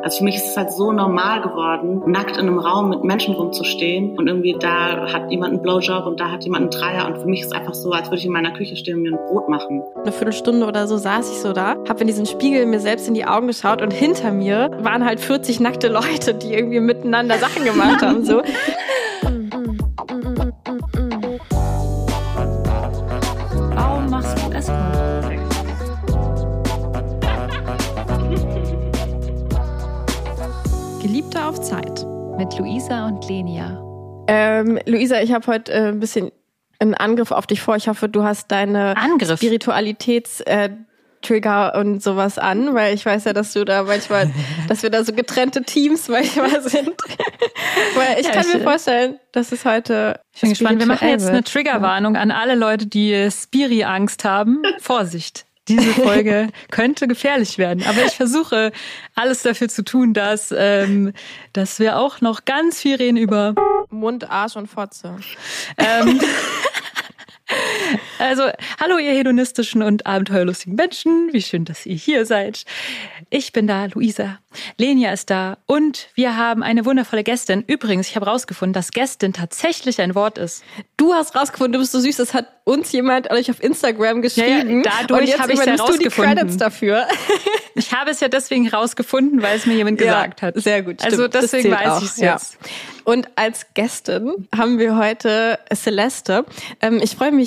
Also für mich ist es halt so normal geworden, nackt in einem Raum mit Menschen rumzustehen und irgendwie da hat jemand einen Blowjob und da hat jemand einen Dreier und für mich ist es einfach so, als würde ich in meiner Küche stehen und mir ein Brot machen. Eine Viertelstunde oder so saß ich so da, habe in diesen Spiegel mir selbst in die Augen geschaut und hinter mir waren halt 40 nackte Leute, die irgendwie miteinander Sachen gemacht haben. So. Mit Luisa und Lenia. Ähm, Luisa, ich habe heute äh, ein bisschen einen Angriff auf dich vor. Ich hoffe, du hast deine Angriff? Spiritualitäts... Äh, Trigger und sowas an, weil ich weiß ja, dass du da manchmal, dass wir da so getrennte Teams manchmal sind. weil ich Ja, kann ich- mir vorstellen, dass es heute. Ich bin gespannt. Wir machen jetzt eine Triggerwarnung an alle Leute, die Spiri-Angst haben. Vorsicht. Diese Folge könnte gefährlich werden. Aber ich versuche alles dafür zu tun, dass, ähm, dass wir auch noch ganz viel reden über. Mund, Arsch und Fotze. Ähm, also, hallo ihr hedonistischen und abenteuerlustigen Menschen. Wie schön, dass ihr hier seid. Ich bin da, Luisa. Lenia ist da und wir haben eine wundervolle Gästin. Übrigens, ich habe rausgefunden, dass Gästin tatsächlich ein Wort ist. Du hast rausgefunden, du bist so süß, das hat uns jemand euch auf Instagram geschrieben. Ja, dadurch und jetzt habe ich's ja übernimmst du die rausgefunden. Credits dafür. Ich habe es ja deswegen rausgefunden, weil es mir jemand gesagt Ja, hat. Sehr gut. Also stimmt. Das deswegen weiß ich es ja. jetzt. Und als Gästin haben wir heute Celeste. Ähm, ich freue mich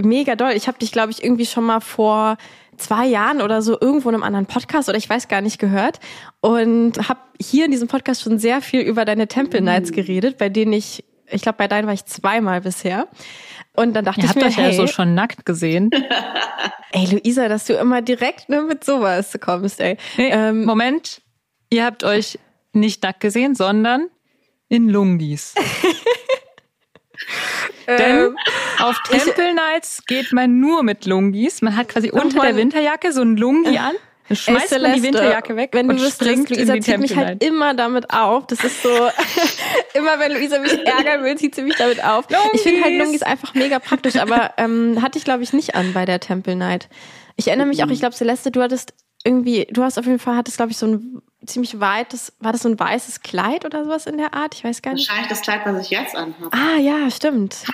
mega doll. Ich habe dich, glaube ich, irgendwie schon mal vor zwei Jahren oder so irgendwo in einem anderen Podcast oder ich weiß gar nicht gehört und habe hier in diesem Podcast schon sehr viel über deine Temple Nights geredet, bei denen ich, ich glaube, bei deinen war ich zweimal bisher. Und dann dachte Ihr ich habt mir, euch hey, ja so schon nackt gesehen. ey Luisa, dass du immer direkt ne, mit sowas kommst, ey. Nee, Ähm, Moment, ihr habt euch nicht nackt gesehen, sondern in Lungis. Denn ähm, auf Temple Nights geht man nur mit Lungis. Man hat quasi unter der Winterjacke so ein Lungi an. Dann schmeißt Ey, man die Celeste, Winterjacke weg wenn und du springt Luisa in die zieht mich Temple halt Night. immer damit auf. Das ist so, immer wenn Luisa mich ärgern will, zieht sie mich damit auf. Ich finde halt Lungis. Lungis einfach mega praktisch, aber ähm, hatte ich glaube ich nicht an bei der Temple Night. Ich erinnere mich auch, ich glaube Celeste, du hattest irgendwie, du hast auf jeden Fall, hattest glaube ich so ein ziemlich weites, war das so ein weißes Kleid oder sowas in der Art? Ich weiß gar nicht. Wahrscheinlich das Kleid, was ich jetzt anhabe. Ah ja, stimmt.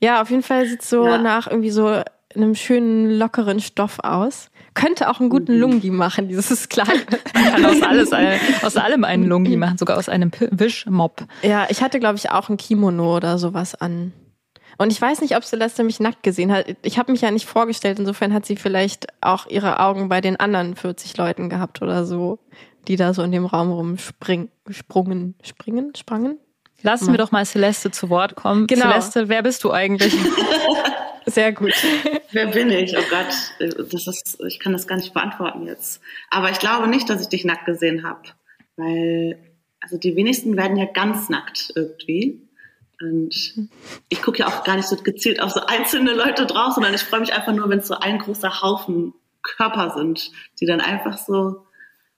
Ja, auf jeden Fall sieht so Ja. nach irgendwie so einem schönen, lockeren Stoff aus. Könnte auch einen guten Mhm. Lungi machen, dieses Kleid. Man kann aus, alles, äh, aus allem einen Lungi machen, sogar aus einem Wischmopp. Ja, ich hatte, glaube ich, auch ein Kimono oder sowas an. Und ich weiß nicht, ob Celeste mich nackt gesehen hat. Ich habe mich ja nicht vorgestellt. Insofern hat sie vielleicht auch ihre Augen bei den anderen 40 Leuten gehabt oder so, die da so in dem Raum rumspringen, sprungen, springen, sprangen. Lassen wir doch mal Celeste zu Wort kommen. Genau. Celeste, wer bist du eigentlich? Sehr gut. Wer bin ich? Oh Gott, das ist, ich kann das gar nicht beantworten jetzt. Aber ich glaube nicht, dass ich dich nackt gesehen habe, weil also die wenigsten werden ja ganz nackt irgendwie. Und ich gucke ja auch gar nicht so gezielt auf so einzelne Leute drauf, sondern ich freue mich einfach nur, wenn es so ein großer Haufen Körper sind, die dann einfach so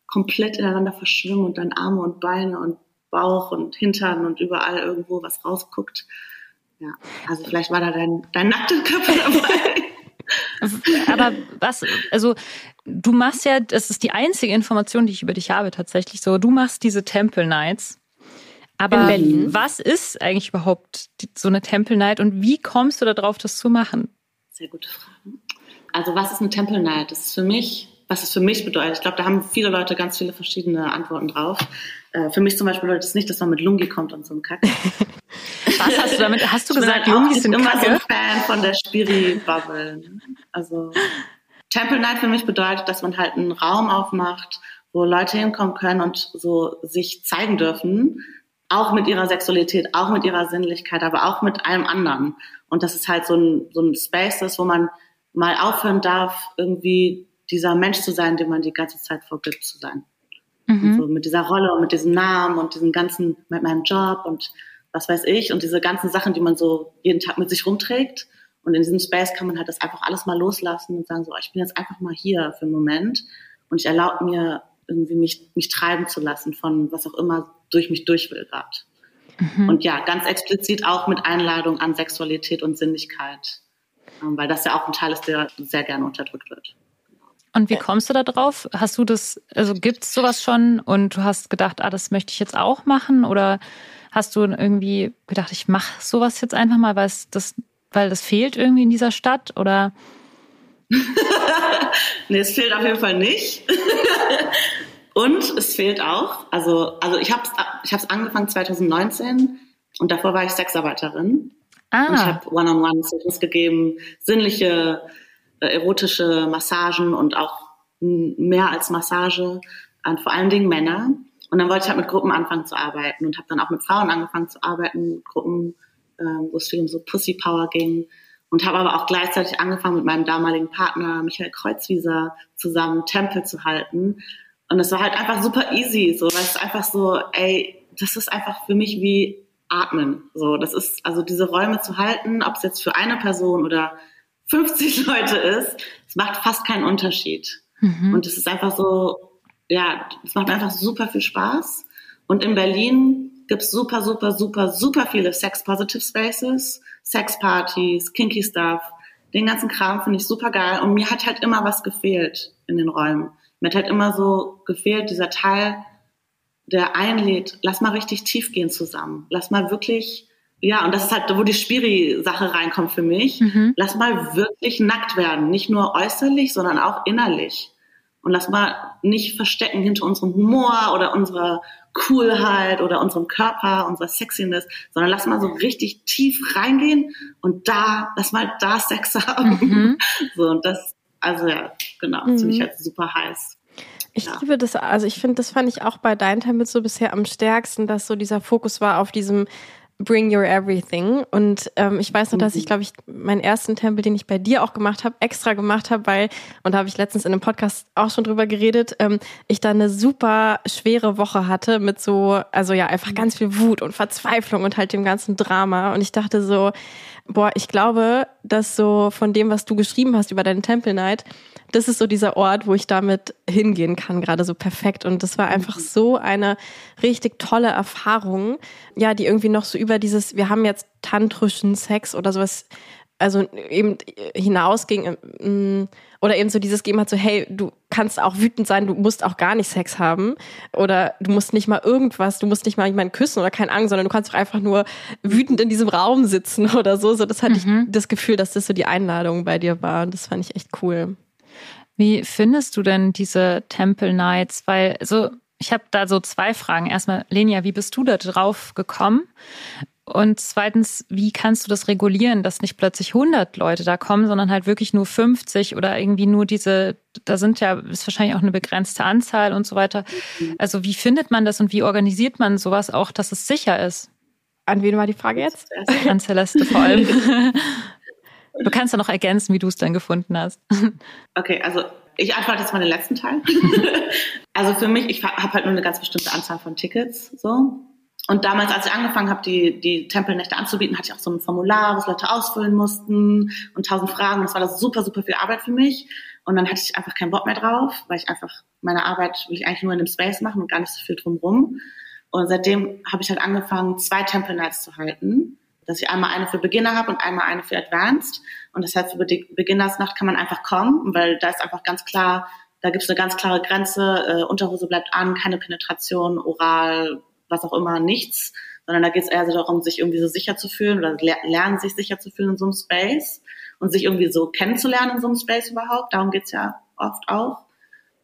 komplett ineinander verschwimmen und dann Arme und Beine und Bauch und Hintern und überall irgendwo was rausguckt. Ja, also vielleicht war da dein, dein nackter Körper dabei. Aber was, also du machst ja, das ist die einzige Information, die ich über dich habe tatsächlich so. Du machst diese Temple Nights. Aber In Berlin. was ist eigentlich überhaupt die, so eine Temple Night und wie kommst du darauf, das zu machen? Sehr gute Frage. Also was ist eine Temple Night? Das ist für mich, was es für mich bedeutet. Ich glaube, da haben viele Leute ganz viele verschiedene Antworten drauf. Äh, für mich zum Beispiel bedeutet es nicht, dass man mit Lungi kommt und so einem Kack. Was hast du damit? Hast du gesagt, halt nicht sind immer so ein Kacke? Fan von der Spiri-Bubble. Also Temple Night für mich bedeutet, dass man halt einen Raum aufmacht, wo Leute hinkommen können und so sich zeigen dürfen, auch mit ihrer Sexualität, auch mit ihrer Sinnlichkeit, aber auch mit allem anderen. Und dass es halt so ein, so ein Space ist, wo man mal aufhören darf, irgendwie dieser Mensch zu sein, den man die ganze Zeit vorgibt zu sein. Und so mit dieser Rolle und mit diesem Namen und diesem ganzen, mit meinem Job und was weiß ich und diese ganzen Sachen, die man so jeden Tag mit sich rumträgt. Und in diesem Space kann man halt das einfach alles mal loslassen und sagen so, ich bin jetzt einfach mal hier für einen Moment und ich erlaube mir irgendwie mich, mich treiben zu lassen von was auch immer durch mich durch will gerade. Und ja, ganz explizit auch mit Einladung an Sexualität und Sinnlichkeit, ähm, weil das ja auch ein Teil ist, der sehr gerne unterdrückt wird. Und wie kommst du da drauf? Hast du das, also gibt es sowas schon und du hast gedacht, ah, das möchte ich jetzt auch machen? Oder hast du irgendwie gedacht, ich mache sowas jetzt einfach mal, weil es das, weil das fehlt irgendwie in dieser Stadt? Oder nee, es fehlt auf jeden Fall nicht. und es fehlt auch, also, also ich habe es ich angefangen 2019 und davor war ich Sexarbeiterin. Ah. Und ich habe One-on-One-Sessions gegeben, sinnliche, erotische Massagen und auch mehr als Massage an vor allen Dingen Männer. Und dann wollte ich halt mit Gruppen anfangen zu arbeiten und habe dann auch mit Frauen angefangen zu arbeiten, Gruppen, äh, wo es viel um so Pussy Power ging und habe aber auch gleichzeitig angefangen mit meinem damaligen Partner Michael Kreuzwieser zusammen Tempel zu halten. Und es war halt einfach super easy, so, weil es einfach so, ey, das ist einfach für mich wie Atmen. So, das ist also diese Räume zu halten, ob es jetzt für eine Person oder 50 Leute ist, es macht fast keinen Unterschied. Mhm. Und es ist einfach so, ja, es macht einfach super viel Spaß. Und in Berlin gibt es super, super, super, super viele Sex-Positive Spaces, Sex-Partys, Kinky Stuff. Den ganzen Kram finde ich super geil. Und mir hat halt immer was gefehlt in den Räumen. Mir hat halt immer so gefehlt, dieser Teil, der einlädt, lass mal richtig tief gehen zusammen. Lass mal wirklich, ja, und das ist halt, wo die Spiri-Sache reinkommt für mich. Mhm. Lass mal wirklich nackt werden. Nicht nur äußerlich, sondern auch innerlich. Und lass mal nicht verstecken hinter unserem Humor oder unserer Coolheit oder unserem Körper, unserer Sexiness, sondern lass mal so richtig tief reingehen und da, lass mal da Sex haben. Mhm. So, und das, also ja, genau, mhm. finde ich halt super heiß. Ich ja. liebe das, also ich finde, das fand ich auch bei Dein Tempel so bisher am stärksten, dass so dieser Fokus war auf diesem Bring Your Everything. Und ähm, ich weiß noch, dass ich, mhm. glaube ich, meinen ersten Tempel, den ich bei dir auch gemacht habe, extra gemacht habe, weil, und da habe ich letztens in einem Podcast auch schon drüber geredet, ähm, ich da eine super schwere Woche hatte mit so, also ja, einfach ganz viel Wut und Verzweiflung und halt dem ganzen Drama. Und ich dachte so, boah, ich glaube, dass so von dem, was du geschrieben hast über deine Temple Night, das ist so dieser Ort, wo ich damit hingehen kann, gerade so perfekt. Und das war einfach mhm. so eine richtig tolle Erfahrung, ja, die irgendwie noch so über dieses, wir haben jetzt tantrischen Sex oder sowas, also eben hinausging, ähm, oder eben so dieses Game hat so, hey, du kannst auch wütend sein, du musst auch gar nicht Sex haben oder du musst nicht mal irgendwas, du musst nicht mal jemanden küssen oder keine Angst, sondern du kannst auch einfach nur wütend in diesem Raum sitzen oder so. So, das hatte mhm. ich das Gefühl, dass das so die Einladung bei dir war und das fand ich echt cool. Wie findest du denn diese Temple Nights? Weil, so, ich habe da so zwei Fragen. Erstmal, Lenia, wie bist du da drauf gekommen? Und zweitens, wie kannst du das regulieren, dass nicht plötzlich 100 Leute da kommen, sondern halt wirklich nur 50 oder irgendwie nur diese, da sind ja, ist wahrscheinlich auch eine begrenzte Anzahl und so weiter. Also wie findet man das und wie organisiert man sowas auch, dass es sicher ist? An wen war die Frage jetzt? An Celeste vor allem. Du kannst ja noch ergänzen, wie du es dann gefunden hast. Okay, also ich antworte jetzt mal den letzten Teil. also für mich, ich habe halt nur eine ganz bestimmte Anzahl von Tickets, so. Und damals, als ich angefangen habe, die, die Tempelnächte anzubieten, hatte ich auch so ein Formular, was Leute ausfüllen mussten und tausend Fragen. Das war das super, super viel Arbeit für mich. Und dann hatte ich einfach keinen Bock mehr drauf, weil ich einfach meine Arbeit will ich eigentlich nur in dem Space machen und gar nicht so viel drumrum. Und seitdem habe ich halt angefangen, zwei Temple Nights zu halten dass ich einmal eine für Beginner habe und einmal eine für Advanced. Und das heißt, für die Beginnersnacht kann man einfach kommen, weil da ist einfach ganz klar, da gibt es eine ganz klare Grenze, äh, Unterhose bleibt an, keine Penetration, oral, was auch immer, nichts, sondern da geht es eher so darum, sich irgendwie so sicher zu fühlen oder lernen, sich sicher zu fühlen in so einem Space und sich irgendwie so kennenzulernen in so einem Space überhaupt. Darum geht's ja oft auch,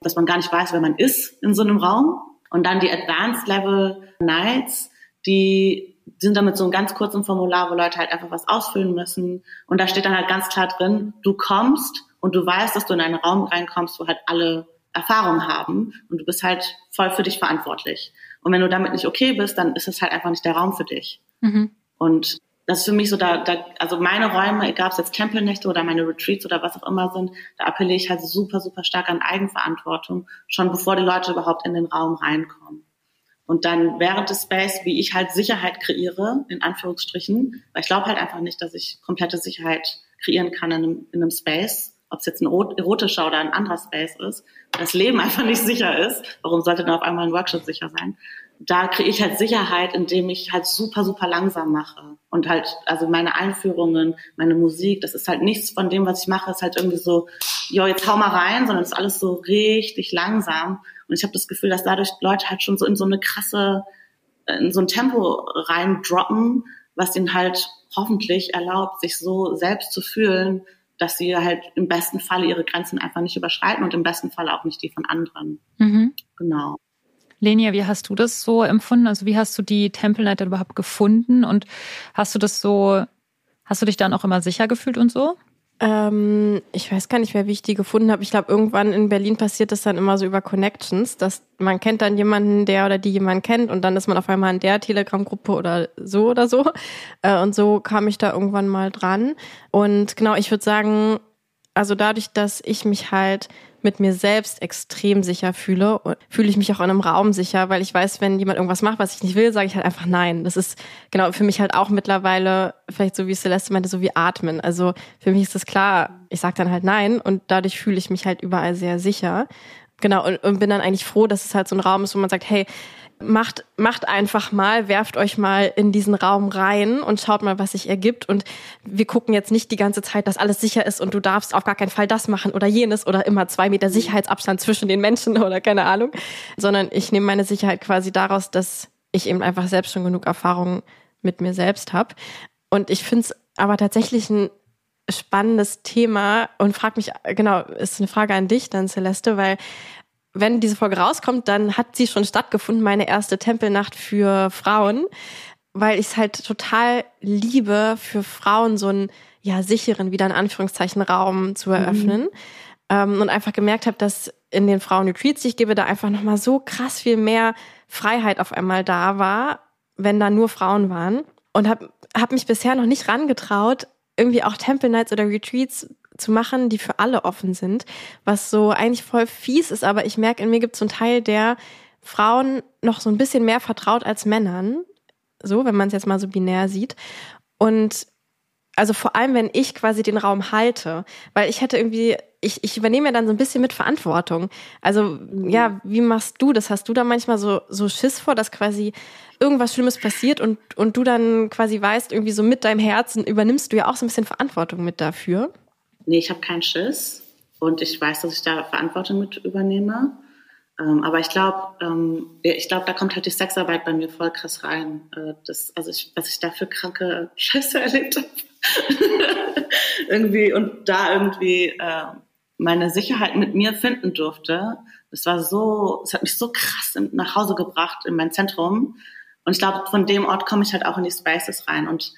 dass man gar nicht weiß, wer man ist in so einem Raum. Und dann die Advanced Level Nights, die sind damit so einem ganz kurzen Formular, wo Leute halt einfach was ausfüllen müssen. Und da steht dann halt ganz klar drin, du kommst und du weißt, dass du in einen Raum reinkommst, wo halt alle Erfahrung haben und du bist halt voll für dich verantwortlich. Und wenn du damit nicht okay bist, dann ist es halt einfach nicht der Raum für dich. Mhm. Und das ist für mich so, da, da also meine Räume, egal ob es jetzt Tempelnächte oder meine Retreats oder was auch immer sind, da appelliere ich halt super, super stark an Eigenverantwortung, schon bevor die Leute überhaupt in den Raum reinkommen. Und dann während des Space, wie ich halt Sicherheit kreiere, in Anführungsstrichen, weil ich glaube halt einfach nicht, dass ich komplette Sicherheit kreieren kann in einem, in einem Space, ob es jetzt ein erotischer oder ein anderer Space ist, das Leben einfach nicht sicher ist. Warum sollte dann auf einmal ein Workshop sicher sein? da kriege ich halt Sicherheit, indem ich halt super, super langsam mache. Und halt, also meine Einführungen, meine Musik, das ist halt nichts von dem, was ich mache, ist halt irgendwie so, jo, jetzt hau mal rein, sondern es ist alles so richtig langsam. Und ich habe das Gefühl, dass dadurch Leute halt schon so in so eine krasse, in so ein Tempo reindroppen, was ihnen halt hoffentlich erlaubt, sich so selbst zu fühlen, dass sie halt im besten Falle ihre Grenzen einfach nicht überschreiten und im besten Fall auch nicht die von anderen. Mhm. Genau. Lenia, wie hast du das so empfunden? Also wie hast du die Temple Night überhaupt gefunden und hast du das so, hast du dich dann auch immer sicher gefühlt und so? Ähm, ich weiß gar nicht mehr, wie ich die gefunden habe. Ich glaube, irgendwann in Berlin passiert das dann immer so über Connections, dass man kennt dann jemanden, der oder die jemanden kennt und dann ist man auf einmal in der Telegram-Gruppe oder so oder so. Äh, und so kam ich da irgendwann mal dran. Und genau, ich würde sagen, also dadurch, dass ich mich halt mit mir selbst extrem sicher fühle, fühle ich mich auch in einem Raum sicher, weil ich weiß, wenn jemand irgendwas macht, was ich nicht will, sage ich halt einfach nein. Das ist genau für mich halt auch mittlerweile, vielleicht so wie Celeste meinte, so wie atmen. Also für mich ist das klar, ich sage dann halt nein und dadurch fühle ich mich halt überall sehr sicher. Genau, und, und bin dann eigentlich froh, dass es halt so ein Raum ist, wo man sagt, hey, macht, macht einfach mal, werft euch mal in diesen Raum rein und schaut mal, was sich ergibt. Und wir gucken jetzt nicht die ganze Zeit, dass alles sicher ist und du darfst auf gar keinen Fall das machen oder jenes oder immer zwei Meter Sicherheitsabstand zwischen den Menschen oder keine Ahnung, sondern ich nehme meine Sicherheit quasi daraus, dass ich eben einfach selbst schon genug Erfahrung mit mir selbst habe. Und ich finde es aber tatsächlich ein spannendes Thema und frag mich, genau, ist eine Frage an dich dann, Celeste, weil wenn diese Folge rauskommt, dann hat sie schon stattgefunden, meine erste Tempelnacht für Frauen, weil ich es halt total liebe, für Frauen so einen ja sicheren, wieder in Anführungszeichen, Raum zu mhm. eröffnen. Mhm. Ähm, und einfach gemerkt habe, dass in den Frauen-Retreats, die ich gebe, da einfach nochmal so krass viel mehr Freiheit auf einmal da war, wenn da nur Frauen waren. Und habe hab mich bisher noch nicht rangetraut, irgendwie auch Temple Nights oder Retreats zu machen, die für alle offen sind, was so eigentlich voll fies ist, aber ich merke, in mir gibt es so einen Teil, der Frauen noch so ein bisschen mehr vertraut als Männern, so, wenn man es jetzt mal so binär sieht. Und also vor allem, wenn ich quasi den Raum halte, weil ich hätte irgendwie, ich, ich übernehme ja dann so ein bisschen mit Verantwortung. Also ja, wie machst du das? Hast du da manchmal so, so Schiss vor, dass quasi irgendwas Schlimmes passiert und, und du dann quasi weißt, irgendwie so mit deinem Herzen übernimmst du ja auch so ein bisschen Verantwortung mit dafür? Nee, ich habe keinen Schiss und ich weiß, dass ich da Verantwortung mit übernehme. Ähm, aber ich glaube, ähm, ich glaube, da kommt halt die Sexarbeit bei mir voll krass rein. Äh, das, also ich, was ich da für kranke Scheiße erlebt habe. irgendwie und da irgendwie äh, meine Sicherheit mit mir finden durfte. Das war so, es hat mich so krass nach Hause gebracht in mein Zentrum. Und ich glaube, von dem Ort komme ich halt auch in die Spaces rein. Und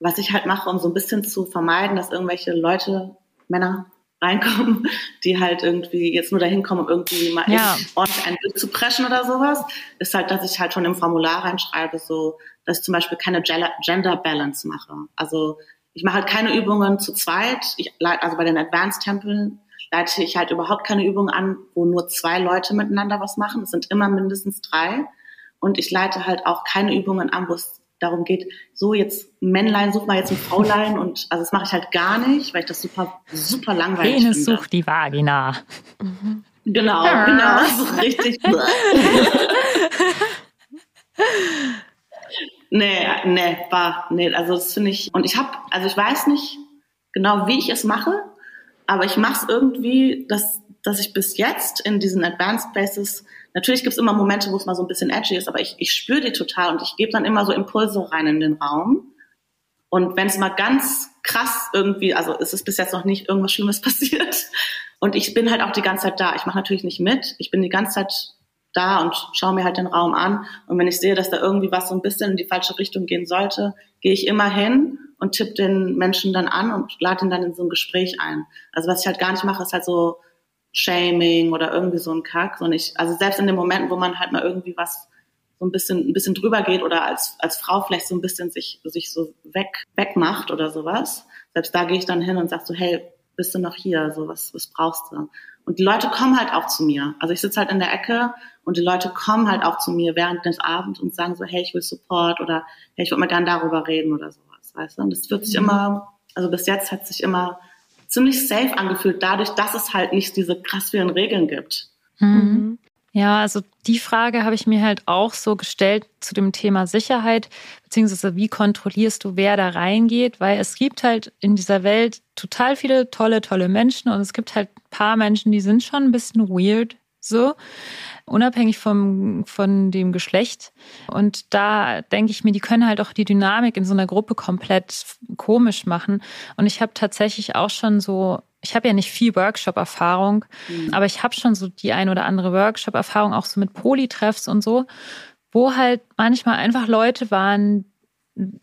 was ich halt mache, um so ein bisschen zu vermeiden, dass irgendwelche Leute Männer reinkommen, die halt irgendwie jetzt nur dahin kommen, um irgendwie mal ja. ordentlich einen Blick zu preschen oder sowas, ist halt, dass ich halt schon im Formular reinschreibe, so, dass ich zum Beispiel keine Gender Balance mache. Also ich mache halt keine Übungen zu zweit. Ich, also bei den Advanced Tempeln leite ich halt überhaupt keine Übungen an, wo nur zwei Leute miteinander was machen. Es sind immer mindestens drei. Und ich leite halt auch keine Übungen an, wo es darum geht, so jetzt Männlein, such mal jetzt ein Fraulein und also das mache ich halt gar nicht, weil ich das super, super langweilig Penis finde. sucht die Vagina. Mhm. Genau, ja. genau, so richtig. nee, nee, war, nee, also das finde ich, und ich habe, also ich weiß nicht genau, wie ich es mache, aber ich mache es irgendwie, dass, dass ich bis jetzt in diesen Advanced Places Natürlich gibt es immer Momente, wo es mal so ein bisschen edgy ist, aber ich, ich spüre die total und ich gebe dann immer so Impulse rein in den Raum. Und wenn es mal ganz krass irgendwie, also es ist bis jetzt noch nicht irgendwas Schlimmes passiert. Und ich bin halt auch die ganze Zeit da. Ich mache natürlich nicht mit. Ich bin die ganze Zeit da und schaue mir halt den Raum an. Und wenn ich sehe, dass da irgendwie was so ein bisschen in die falsche Richtung gehen sollte, gehe ich immer hin und tippe den Menschen dann an und lade ihn dann in so ein Gespräch ein. Also was ich halt gar nicht mache, ist halt so Shaming oder irgendwie so ein Kack. Und ich, also selbst in den Momenten, wo man halt mal irgendwie was so ein bisschen, ein bisschen drüber geht oder als, als Frau vielleicht so ein bisschen sich, sich so weg, wegmacht oder sowas, selbst da gehe ich dann hin und sag so, hey, bist du noch hier? So, was, was brauchst du? Und die Leute kommen halt auch zu mir. Also ich sitze halt in der Ecke und die Leute kommen halt auch zu mir während des Abends und sagen so, hey, ich will Support oder hey, ich würde mal gern darüber reden oder sowas, weißt du? Und das wird sich mhm. immer, also bis jetzt hat sich immer ziemlich safe angefühlt, dadurch, dass es halt nicht diese krass vielen Regeln gibt. Mhm. Ja, also die Frage habe ich mir halt auch so gestellt zu dem Thema Sicherheit, beziehungsweise wie kontrollierst du, wer da reingeht, weil es gibt halt in dieser Welt total viele tolle, tolle Menschen und es gibt halt ein paar Menschen, die sind schon ein bisschen weird, so, unabhängig vom, von dem Geschlecht. Und da denke ich mir, die können halt auch die Dynamik in so einer Gruppe komplett komisch machen. Und ich habe tatsächlich auch schon so ich habe ja nicht viel Workshop-Erfahrung, mhm. aber ich habe schon so die ein oder andere Workshop-Erfahrung, auch so mit Polytreffs und so, wo halt manchmal einfach Leute waren,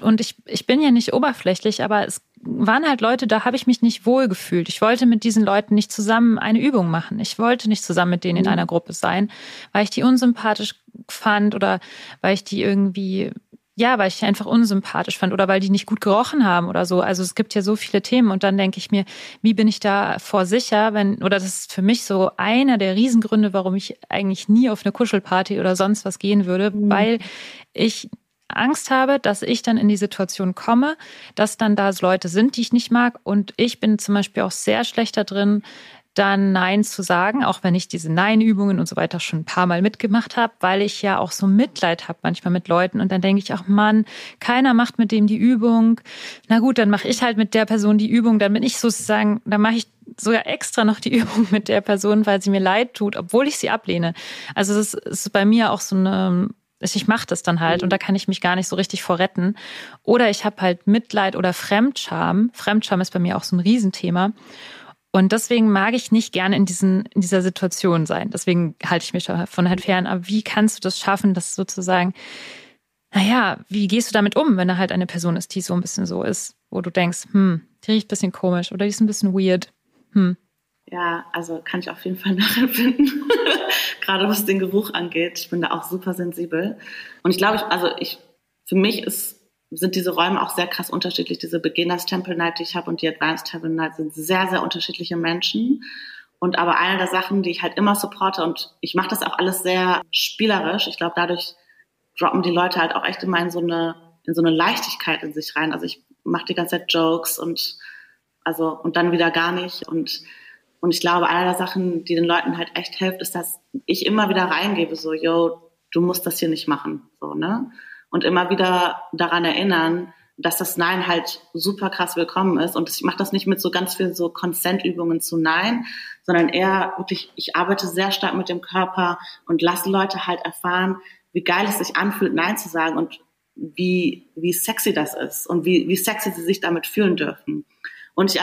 und ich, ich bin ja nicht oberflächlich, aber es waren halt Leute, da habe ich mich nicht wohl gefühlt. Ich wollte mit diesen Leuten nicht zusammen eine Übung machen. Ich wollte nicht zusammen mit denen in mhm. einer Gruppe sein, weil ich die unsympathisch fand oder weil ich die irgendwie ja, weil ich die einfach unsympathisch fand oder weil die nicht gut gerochen haben oder so. Also es gibt ja so viele Themen und dann denke ich mir, wie bin ich da vor sicher, wenn, oder das ist für mich so einer der Riesengründe, warum ich eigentlich nie auf eine Kuschelparty oder sonst was gehen würde, mhm. weil ich Angst habe, dass ich dann in die Situation komme, dass dann da Leute sind, die ich nicht mag. Und ich bin zum Beispiel auch sehr schlecht da drin, dann Nein zu sagen, auch wenn ich diese Nein-Übungen und so weiter schon ein paar Mal mitgemacht habe, weil ich ja auch so Mitleid habe manchmal mit Leuten und dann denke ich auch, Mann, keiner macht mit dem die Übung. Na gut, dann mache ich halt mit der Person die Übung, dann bin ich sozusagen, dann mache ich sogar extra noch die Übung mit der Person, weil sie mir leid tut, obwohl ich sie ablehne. Also das ist bei mir auch so eine ich mache das dann halt und da kann ich mich gar nicht so richtig vor retten. Oder ich habe halt Mitleid oder Fremdscham. Fremdscham ist bei mir auch so ein Riesenthema. Und deswegen mag ich nicht gerne in, diesen, in dieser Situation sein. Deswegen halte ich mich davon halt fern. Aber wie kannst du das schaffen, dass sozusagen, naja, wie gehst du damit um, wenn da halt eine Person ist, die so ein bisschen so ist, wo du denkst, hm, die riecht ein bisschen komisch oder die ist ein bisschen weird. Hm. Ja, also kann ich auf jeden Fall nachempfinden. Gerade was den Geruch angeht. Ich bin da auch super sensibel. Und ich glaube, ich, also ich, für mich ist sind diese Räume auch sehr krass unterschiedlich. Diese Beginners Temple Night, die ich habe, und die Advanced Temple Night sind sehr, sehr unterschiedliche Menschen. Und aber eine der Sachen, die ich halt immer supporte, und ich mache das auch alles sehr spielerisch. Ich glaube, dadurch droppen die Leute halt auch echt immer in so eine, in so eine Leichtigkeit in sich rein. Also ich mache die ganze Zeit Jokes und also und dann wieder gar nicht. Und und ich glaube, eine der Sachen, die den Leuten halt echt hilft, ist, dass ich immer wieder reingebe, so, yo, du musst das hier nicht machen, so, ne? und immer wieder daran erinnern, dass das Nein halt super krass willkommen ist. Und ich mache das nicht mit so ganz viel so Consent-Übungen zu Nein, sondern eher wirklich, ich arbeite sehr stark mit dem Körper und lasse Leute halt erfahren, wie geil es sich anfühlt, Nein zu sagen und wie, wie sexy das ist und wie, wie sexy sie sich damit fühlen dürfen. Und ich,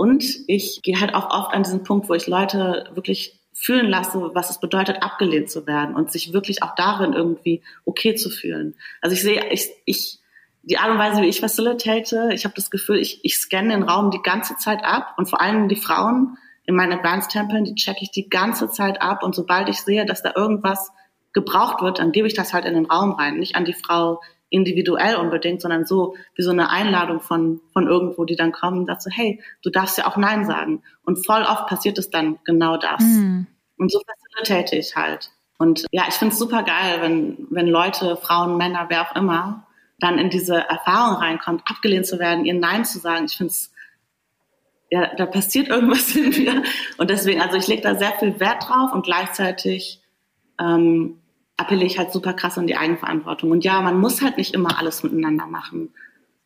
und ich gehe halt auch oft an diesen Punkt, wo ich Leute wirklich fühlen lasse, was es bedeutet, abgelehnt zu werden und sich wirklich auch darin irgendwie okay zu fühlen. Also ich sehe, ich, ich die Art und Weise, wie ich facilitate, ich habe das Gefühl, ich, ich scanne den Raum die ganze Zeit ab und vor allem die Frauen in meinen Advanced-Tempeln, die checke ich die ganze Zeit ab und sobald ich sehe, dass da irgendwas gebraucht wird, dann gebe ich das halt in den Raum rein, nicht an die Frau individuell unbedingt, sondern so wie so eine Einladung von, von irgendwo, die dann kommen so, hey, du darfst ja auch Nein sagen. Und voll oft passiert es dann genau das. Mhm. Und so facilitate ich halt. Und ja, ich finde es super geil, wenn, wenn Leute, Frauen, Männer, wer auch immer, dann in diese Erfahrung reinkommt, abgelehnt zu werden, ihr Nein zu sagen. Ich finde es, ja, da passiert irgendwas in mir. Und deswegen, also ich lege da sehr viel Wert drauf und gleichzeitig ähm, appelliere ich halt super krass an die Eigenverantwortung. Und ja, man muss halt nicht immer alles miteinander machen.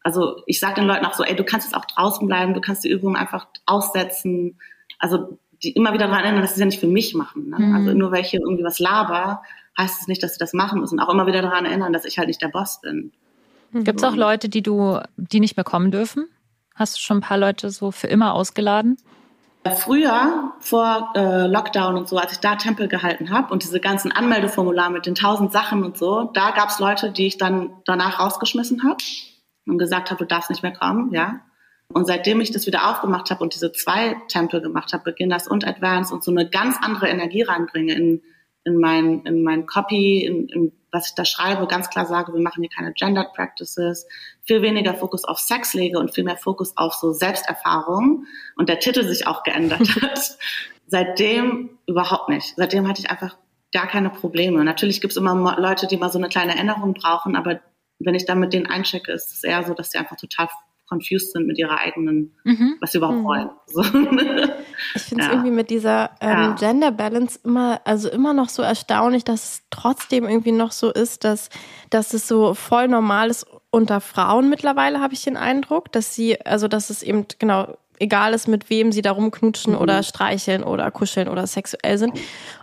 Also ich sage den Leuten auch so, ey, du kannst jetzt auch draußen bleiben, du kannst die Übung einfach aussetzen. Also die immer wieder daran erinnern, dass sie ja nicht für mich machen. Ne? Mhm. Also nur weil ich hier irgendwie was laber, heißt es nicht, dass sie das machen müssen. Auch immer wieder daran erinnern, dass ich halt nicht der Boss bin. Gibt es auch Leute, die du, die nicht mehr kommen dürfen? Hast du schon ein paar Leute so für immer ausgeladen? Früher, vor äh, Lockdown und so, als ich da Tempel gehalten habe und diese ganzen Anmeldeformulare mit den tausend Sachen und so, da gab es Leute, die ich dann danach rausgeschmissen habe und gesagt habe, du darfst nicht mehr kommen, ja. Und seitdem ich das wieder aufgemacht habe und diese zwei Tempel gemacht habe, Beginners und Advanced und so eine ganz andere Energie reinbringe in, in mein, in mein Copy, in, in was ich da schreibe, ganz klar sage, wir machen hier keine Gendered Practices, viel weniger Fokus auf Sex lege und viel mehr Fokus auf so Selbsterfahrung und der Titel sich auch geändert hat. Seitdem überhaupt nicht. Seitdem hatte ich einfach gar keine Probleme. Natürlich gibt es immer Leute, die mal so eine kleine Erinnerung brauchen, aber wenn ich dann mit denen einchecke, ist es eher so, dass sie einfach total confused sind mit ihrer eigenen, mhm. was sie überhaupt mhm. wollen. So. Ich finde es ja. irgendwie mit dieser ähm, ja. Gender Balance immer, also immer noch so erstaunlich, dass es trotzdem irgendwie noch so ist, dass, dass es so voll normal ist unter Frauen mittlerweile, habe ich den Eindruck, dass sie, also dass es eben genau egal ist, mit wem sie da rumknutschen mhm. oder streicheln oder kuscheln oder sexuell sind.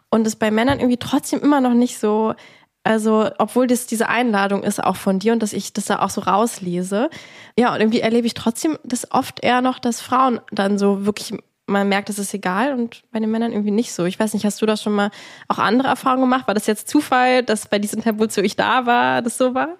Und es bei Männern irgendwie trotzdem immer noch nicht so also, obwohl das diese Einladung ist auch von dir und dass ich das da auch so rauslese. Ja, und irgendwie erlebe ich trotzdem das oft eher noch, dass Frauen dann so wirklich, man merkt, es ist egal und bei den Männern irgendwie nicht so. Ich weiß nicht, hast du da schon mal auch andere Erfahrungen gemacht? War das jetzt Zufall, dass bei diesem Tabu, wo ich da war, das so war?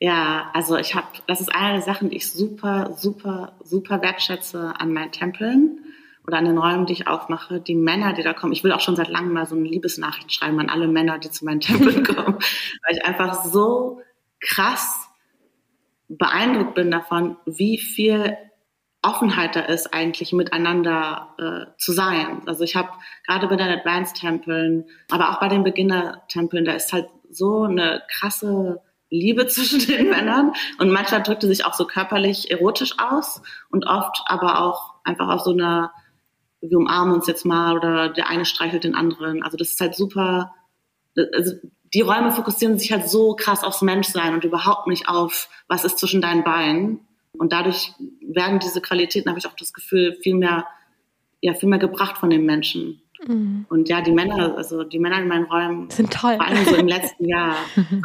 Ja, also ich habe, das ist eine der Sachen, die ich super, super, super wertschätze an meinen Tempeln oder an den Räumen, die ich aufmache, die Männer, die da kommen. Ich will auch schon seit langem mal so eine Liebesnachricht schreiben an alle Männer, die zu meinen Tempeln kommen, weil ich einfach so krass beeindruckt bin davon, wie viel Offenheit da ist, eigentlich miteinander äh, zu sein. Also ich habe gerade bei den Advanced-Tempeln, aber auch bei den Beginner-Tempeln, da ist halt so eine krasse Liebe zwischen den Männern und manchmal drückte sich auch so körperlich erotisch aus und oft aber auch einfach auf so einer wir umarmen uns jetzt mal oder der eine streichelt den anderen. Also das ist halt super, also die Räume fokussieren sich halt so krass aufs Menschsein und überhaupt nicht auf, was ist zwischen deinen Beinen. Und dadurch werden diese Qualitäten, habe ich auch das Gefühl, viel mehr, ja, viel mehr gebracht von den Menschen. Mhm. Und ja, die Männer, also die Männer in meinen Räumen sind toll. Vor allem so im letzten Jahr.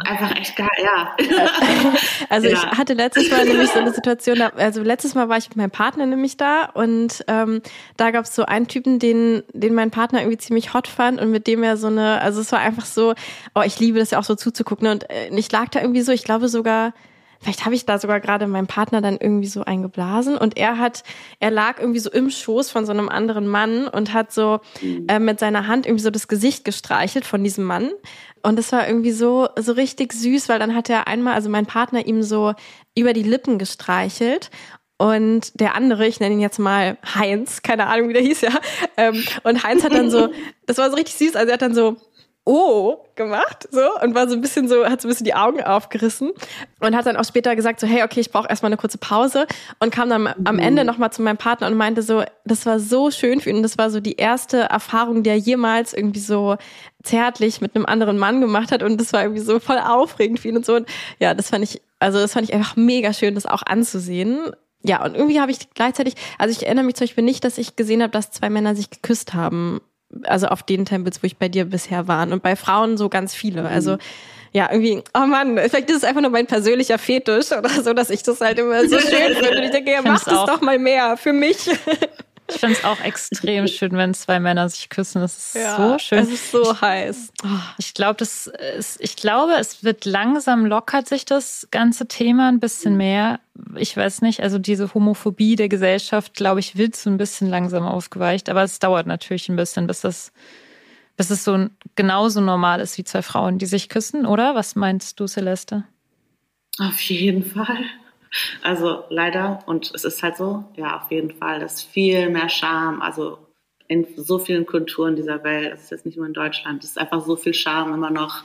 Einfach echt geil, ja. Also ja. ich hatte letztes Mal nämlich so eine Situation, also letztes Mal war ich mit meinem Partner nämlich da und ähm, da gab es so einen Typen, den, den mein Partner irgendwie ziemlich hot fand und mit dem er so eine, also es war einfach so, oh, ich liebe das ja auch so zuzugucken und äh, ich lag da irgendwie so, ich glaube sogar vielleicht habe ich da sogar gerade meinem Partner dann irgendwie so eingeblasen und er hat, er lag irgendwie so im Schoß von so einem anderen Mann und hat so mhm. äh, mit seiner Hand irgendwie so das Gesicht gestreichelt von diesem Mann und das war irgendwie so so richtig süß, weil dann hat er einmal, also mein Partner ihm so über die Lippen gestreichelt und der andere, ich nenne ihn jetzt mal Heinz, keine Ahnung, wie der hieß, ja. Ähm, und Heinz hat dann so, das war so richtig süß, also er hat dann so oh gemacht so und war so ein bisschen so hat so ein bisschen die Augen aufgerissen und hat dann auch später gesagt so hey okay ich brauche erstmal eine kurze Pause und kam dann am Ende mhm. noch mal zu meinem Partner und meinte so das war so schön für ihn das war so die erste Erfahrung die er jemals irgendwie so zärtlich mit einem anderen Mann gemacht hat und das war irgendwie so voll aufregend für ihn und so und ja das fand ich also das fand ich einfach mega schön das auch anzusehen ja, und irgendwie habe ich gleichzeitig, also ich erinnere mich zum Beispiel nicht, dass ich gesehen habe, dass zwei Männer sich geküsst haben also auf den Tempels, wo ich bei dir bisher war. Und bei Frauen so ganz viele. Mhm. Also ja, irgendwie, oh Mann, vielleicht ist es einfach nur mein persönlicher Fetisch oder so, dass ich das halt immer so schön finde. Und ich denke, ja, mach das doch mal mehr für mich. Ich finde es auch extrem schön, wenn zwei Männer sich küssen. Das ist ja, so schön. Es ist so heiß. Ich glaube, das ist, ich glaube, es wird langsam lockert sich das ganze Thema ein bisschen mehr. Ich weiß nicht, also diese Homophobie der Gesellschaft, glaube ich, wird so ein bisschen langsam aufgeweicht. Aber es dauert natürlich ein bisschen, bis das, bis es so genauso normal ist wie zwei Frauen, die sich küssen, oder? Was meinst du, Celeste? Auf jeden Fall. Also leider, und es ist halt so, ja, auf jeden Fall, das ist viel mehr Charme. Also in so vielen Kulturen dieser Welt, das ist jetzt nicht nur in Deutschland, es ist einfach so viel Charme immer noch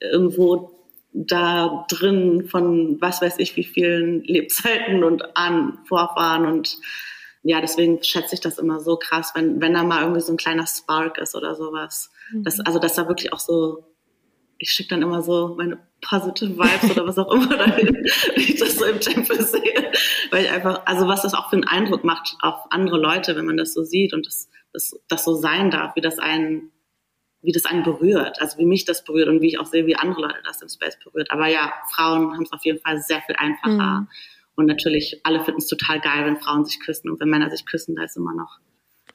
irgendwo da drin von was weiß ich wie vielen Lebzeiten und an Vorfahren und ja, deswegen schätze ich das immer so krass, wenn, wenn da mal irgendwie so ein kleiner Spark ist oder sowas. Mhm. Das, also, dass da wirklich auch so, ich schicke dann immer so meine positive Vibes oder was auch immer dahin, wenn ich das so im Tempel sehe. Weil ich einfach, also was das auch für einen Eindruck macht auf andere Leute, wenn man das so sieht und das, das, das so sein darf, wie das einen, wie das einen berührt, also wie mich das berührt und wie ich auch sehe, wie andere Leute das im Space berührt. Aber ja, Frauen haben es auf jeden Fall sehr viel einfacher. Mhm. Und natürlich, alle finden es total geil, wenn Frauen sich küssen und wenn Männer sich küssen, da ist immer noch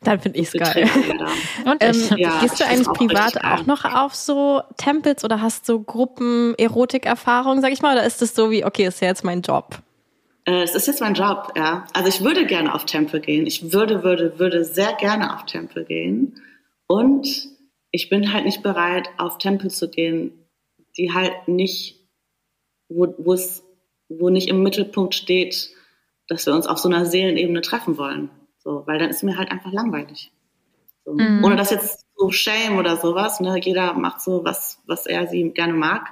dann finde ich es geil. Und ähm, ja, gehst du eigentlich privat auch, auch noch auf so Tempels oder hast so Gruppen Erotik-Erfahrungen, sag ich mal, oder ist es so wie, okay, ist ja jetzt mein Job? Äh, es ist jetzt mein Job, ja. Also ich würde gerne auf Tempel gehen. Ich würde, würde, würde sehr gerne auf Tempel gehen. Und ich bin halt nicht bereit, auf Tempel zu gehen, die halt nicht, wo, wo es, wo nicht im Mittelpunkt steht, dass wir uns auf so einer Seelenebene treffen wollen. So, weil dann ist mir halt einfach langweilig. So. Mhm. Ohne dass jetzt so Shame oder sowas, ne? Jeder macht so was, was er sie gerne mag.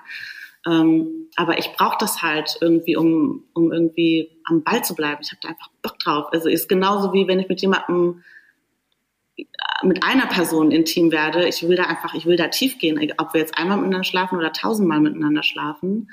Ähm, aber ich brauche das halt irgendwie, um, um irgendwie am Ball zu bleiben. Ich habe da einfach Bock drauf. Also ist genauso wie wenn ich mit jemandem mit einer Person intim werde. Ich will da einfach, ich will da tief gehen, ob wir jetzt einmal miteinander schlafen oder tausendmal miteinander schlafen.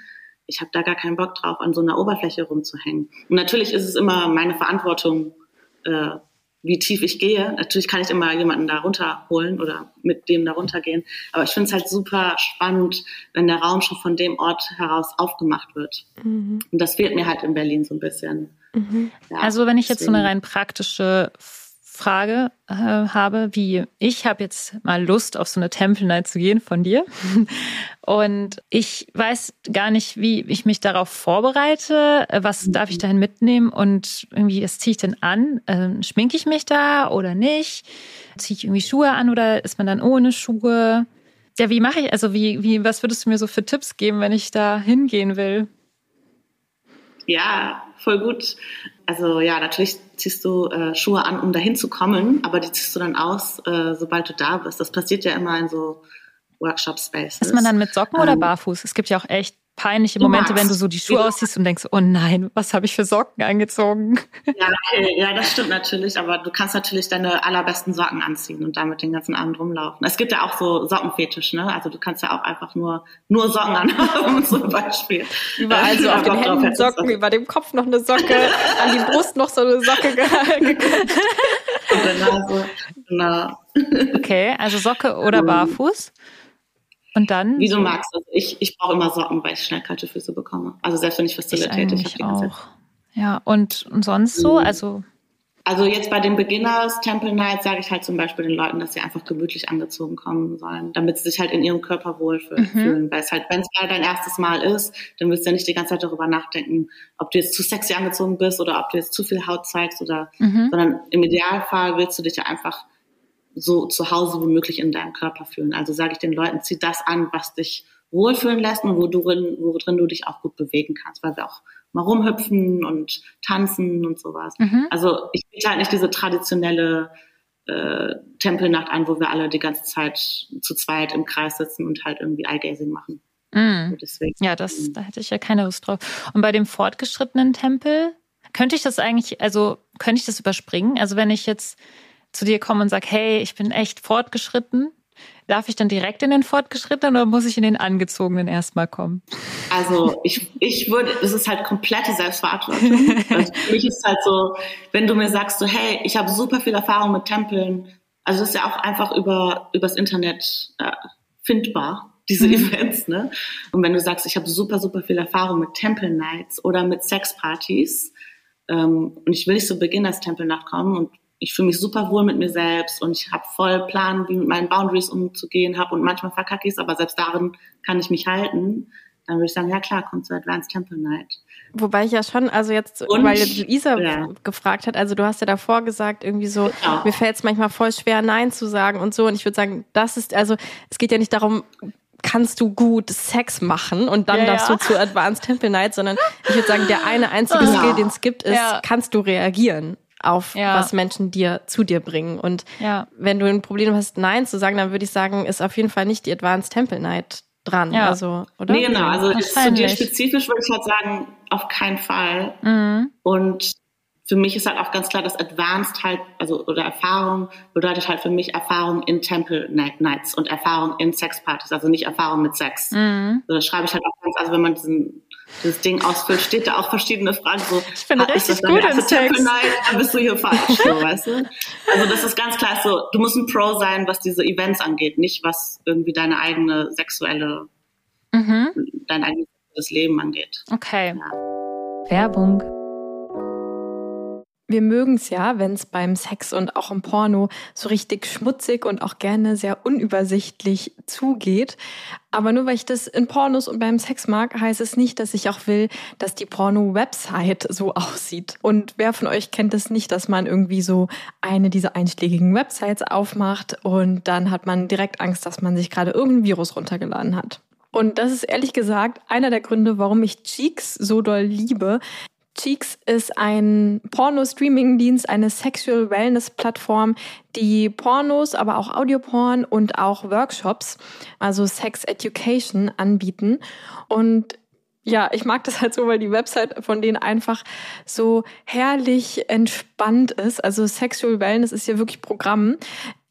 Ich habe da gar keinen Bock drauf, an so einer Oberfläche rumzuhängen. Und natürlich ist es immer meine Verantwortung, äh, wie tief ich gehe. Natürlich kann ich immer jemanden da runterholen oder mit dem da runtergehen. Aber ich finde es halt super spannend, wenn der Raum schon von dem Ort heraus aufgemacht wird. Mhm. Und das fehlt mir halt in Berlin so ein bisschen. Mhm. Ja, also wenn ich jetzt so eine rein praktische Frage äh, habe, wie ich habe jetzt mal Lust auf so eine Temple Night zu gehen von dir und ich weiß gar nicht, wie ich mich darauf vorbereite, äh, was darf ich dahin mitnehmen und irgendwie, was ziehe ich denn an? Ähm, schminke ich mich da oder nicht? Ziehe ich irgendwie Schuhe an oder ist man dann ohne Schuhe? Ja, wie mache ich, also wie, wie, was würdest du mir so für Tipps geben, wenn ich da hingehen will? Ja, voll gut. Also ja, natürlich ziehst du äh, Schuhe an, um dahin zu kommen, aber die ziehst du dann aus, äh, sobald du da bist. Das passiert ja immer in so Workshop-Spaces. Ist man dann mit Socken ähm, oder barfuß? Es gibt ja auch echt peinliche Momente, wenn du so die Schuhe ausziehst und denkst, oh nein, was habe ich für Socken angezogen? Ja, okay, ja, das stimmt natürlich, aber du kannst natürlich deine allerbesten Socken anziehen und damit den ganzen Abend rumlaufen. Es gibt ja auch so Sockenfetisch, ne? Also du kannst ja auch einfach nur nur Socken anhaben zum Beispiel. Überall so auf den Händen Socken, über dem Kopf noch eine Socke, an die Brust noch so eine Socke gehalten. Genau, genau. Okay, also Socke oder ähm, barfuß? Und dann? Wie du magst. Also ich, ich brauche immer Socken, weil ich schnell kalte Füße bekomme. Also selbst wenn ich Facilitate, ich, ich habe auch. Ja, und, und sonst so? Mhm. Also also jetzt bei den Beginners Temple Night sage ich halt zum Beispiel den Leuten, dass sie einfach gemütlich angezogen kommen sollen, damit sie sich halt in ihrem Körper wohlfühlen. Mhm. Weil es halt, wenn es halt dein erstes Mal ist, dann wirst du ja nicht die ganze Zeit darüber nachdenken, ob du jetzt zu sexy angezogen bist oder ob du jetzt zu viel Haut zeigst oder, mhm. sondern im Idealfall willst du dich ja einfach so zu Hause wie möglich in deinem Körper fühlen. Also sage ich den Leuten, zieh das an, was dich wohlfühlen lässt und wo du drin, worin du dich auch gut bewegen kannst, weil wir auch mal rumhüpfen und tanzen und sowas. Mhm. Also ich biete halt nicht diese traditionelle äh, Tempelnacht an, wo wir alle die ganze Zeit zu zweit im Kreis sitzen und halt irgendwie Eye-Gazing machen. Mhm. Deswegen, ja, das, da hätte ich ja keine Lust drauf. Und bei dem fortgeschrittenen Tempel, könnte ich das eigentlich, also könnte ich das überspringen? Also wenn ich jetzt zu dir komme und sage, hey, ich bin echt fortgeschritten, darf ich dann direkt in den fortgeschrittenen oder muss ich in den angezogenen erstmal kommen? Also ich, ich würde, es ist halt komplette Selbstverantwortung. Also für mich ist halt so, wenn du mir sagst so, hey, ich habe super viel Erfahrung mit Tempeln, also das ist ja auch einfach über übers Internet äh, findbar, diese mhm. Events, ne? Und wenn du sagst, ich habe super, super viel Erfahrung mit Temple Nights oder mit Sexpartys, ähm, und ich will nicht so Beginners Tempelnacht kommen und ich fühle mich super wohl mit mir selbst und ich habe voll Plan, wie mit meinen Boundaries umzugehen habe und manchmal verkacke ich es, aber selbst darin kann ich mich halten. Dann würde ich sagen, ja klar, kommt zur Advanced Temple Night. Wobei ich ja schon, also jetzt, und, weil jetzt Luisa ja. gefragt hat, also du hast ja davor gesagt, irgendwie so, genau. mir fällt es manchmal voll schwer, Nein zu sagen und so. Und ich würde sagen, das ist, also es geht ja nicht darum, kannst du gut Sex machen und dann ja, darfst ja. du zu Advanced Temple Night, sondern ich würde sagen, der eine einzige ja. Skill, den es gibt, ist, kannst du reagieren auf ja. was Menschen dir zu dir bringen. Und ja. wenn du ein Problem hast, Nein zu sagen, dann würde ich sagen, ist auf jeden Fall nicht die Advanced Temple Night dran. Ja. Also, oder? Nee, genau. Also zu dir spezifisch würde ich halt sagen, auf keinen Fall. Mhm. Und für mich ist halt auch ganz klar, dass Advanced halt, also oder Erfahrung bedeutet halt für mich Erfahrung in Temple Nights und Erfahrung in Sexpartys, also nicht Erfahrung mit Sex. Mhm. Also das schreibe ich halt auch ganz, also wenn man diesen das Ding ausfüllt, steht da auch verschiedene Fragen. So, ich finde ah, richtig gut in Sex. Night? Dann bist du hier falsch, so, weißt du? Also das ist ganz klar so, du musst ein Pro sein, was diese Events angeht, nicht was irgendwie deine eigene sexuelle, mhm. dein eigenes Leben angeht. Okay. Ja. Werbung. Wir mögen es ja, wenn es beim Sex und auch im Porno so richtig schmutzig und auch gerne sehr unübersichtlich zugeht. Aber nur weil ich das in Pornos und beim Sex mag, heißt es nicht, dass ich auch will, dass die Porno-Website so aussieht. Und wer von euch kennt es nicht, dass man irgendwie so eine dieser einschlägigen Websites aufmacht und dann hat man direkt Angst, dass man sich gerade irgendein Virus runtergeladen hat. Und das ist ehrlich gesagt einer der Gründe, warum ich Cheeks so doll liebe, Cheeks ist ein Porno-Streaming-Dienst, eine Sexual Wellness-Plattform, die Pornos, aber auch Audioporn und auch Workshops, also Sex Education anbieten. Und ja, ich mag das halt so, weil die Website von denen einfach so herrlich entspannt ist. Also Sexual Wellness ist ja wirklich Programm.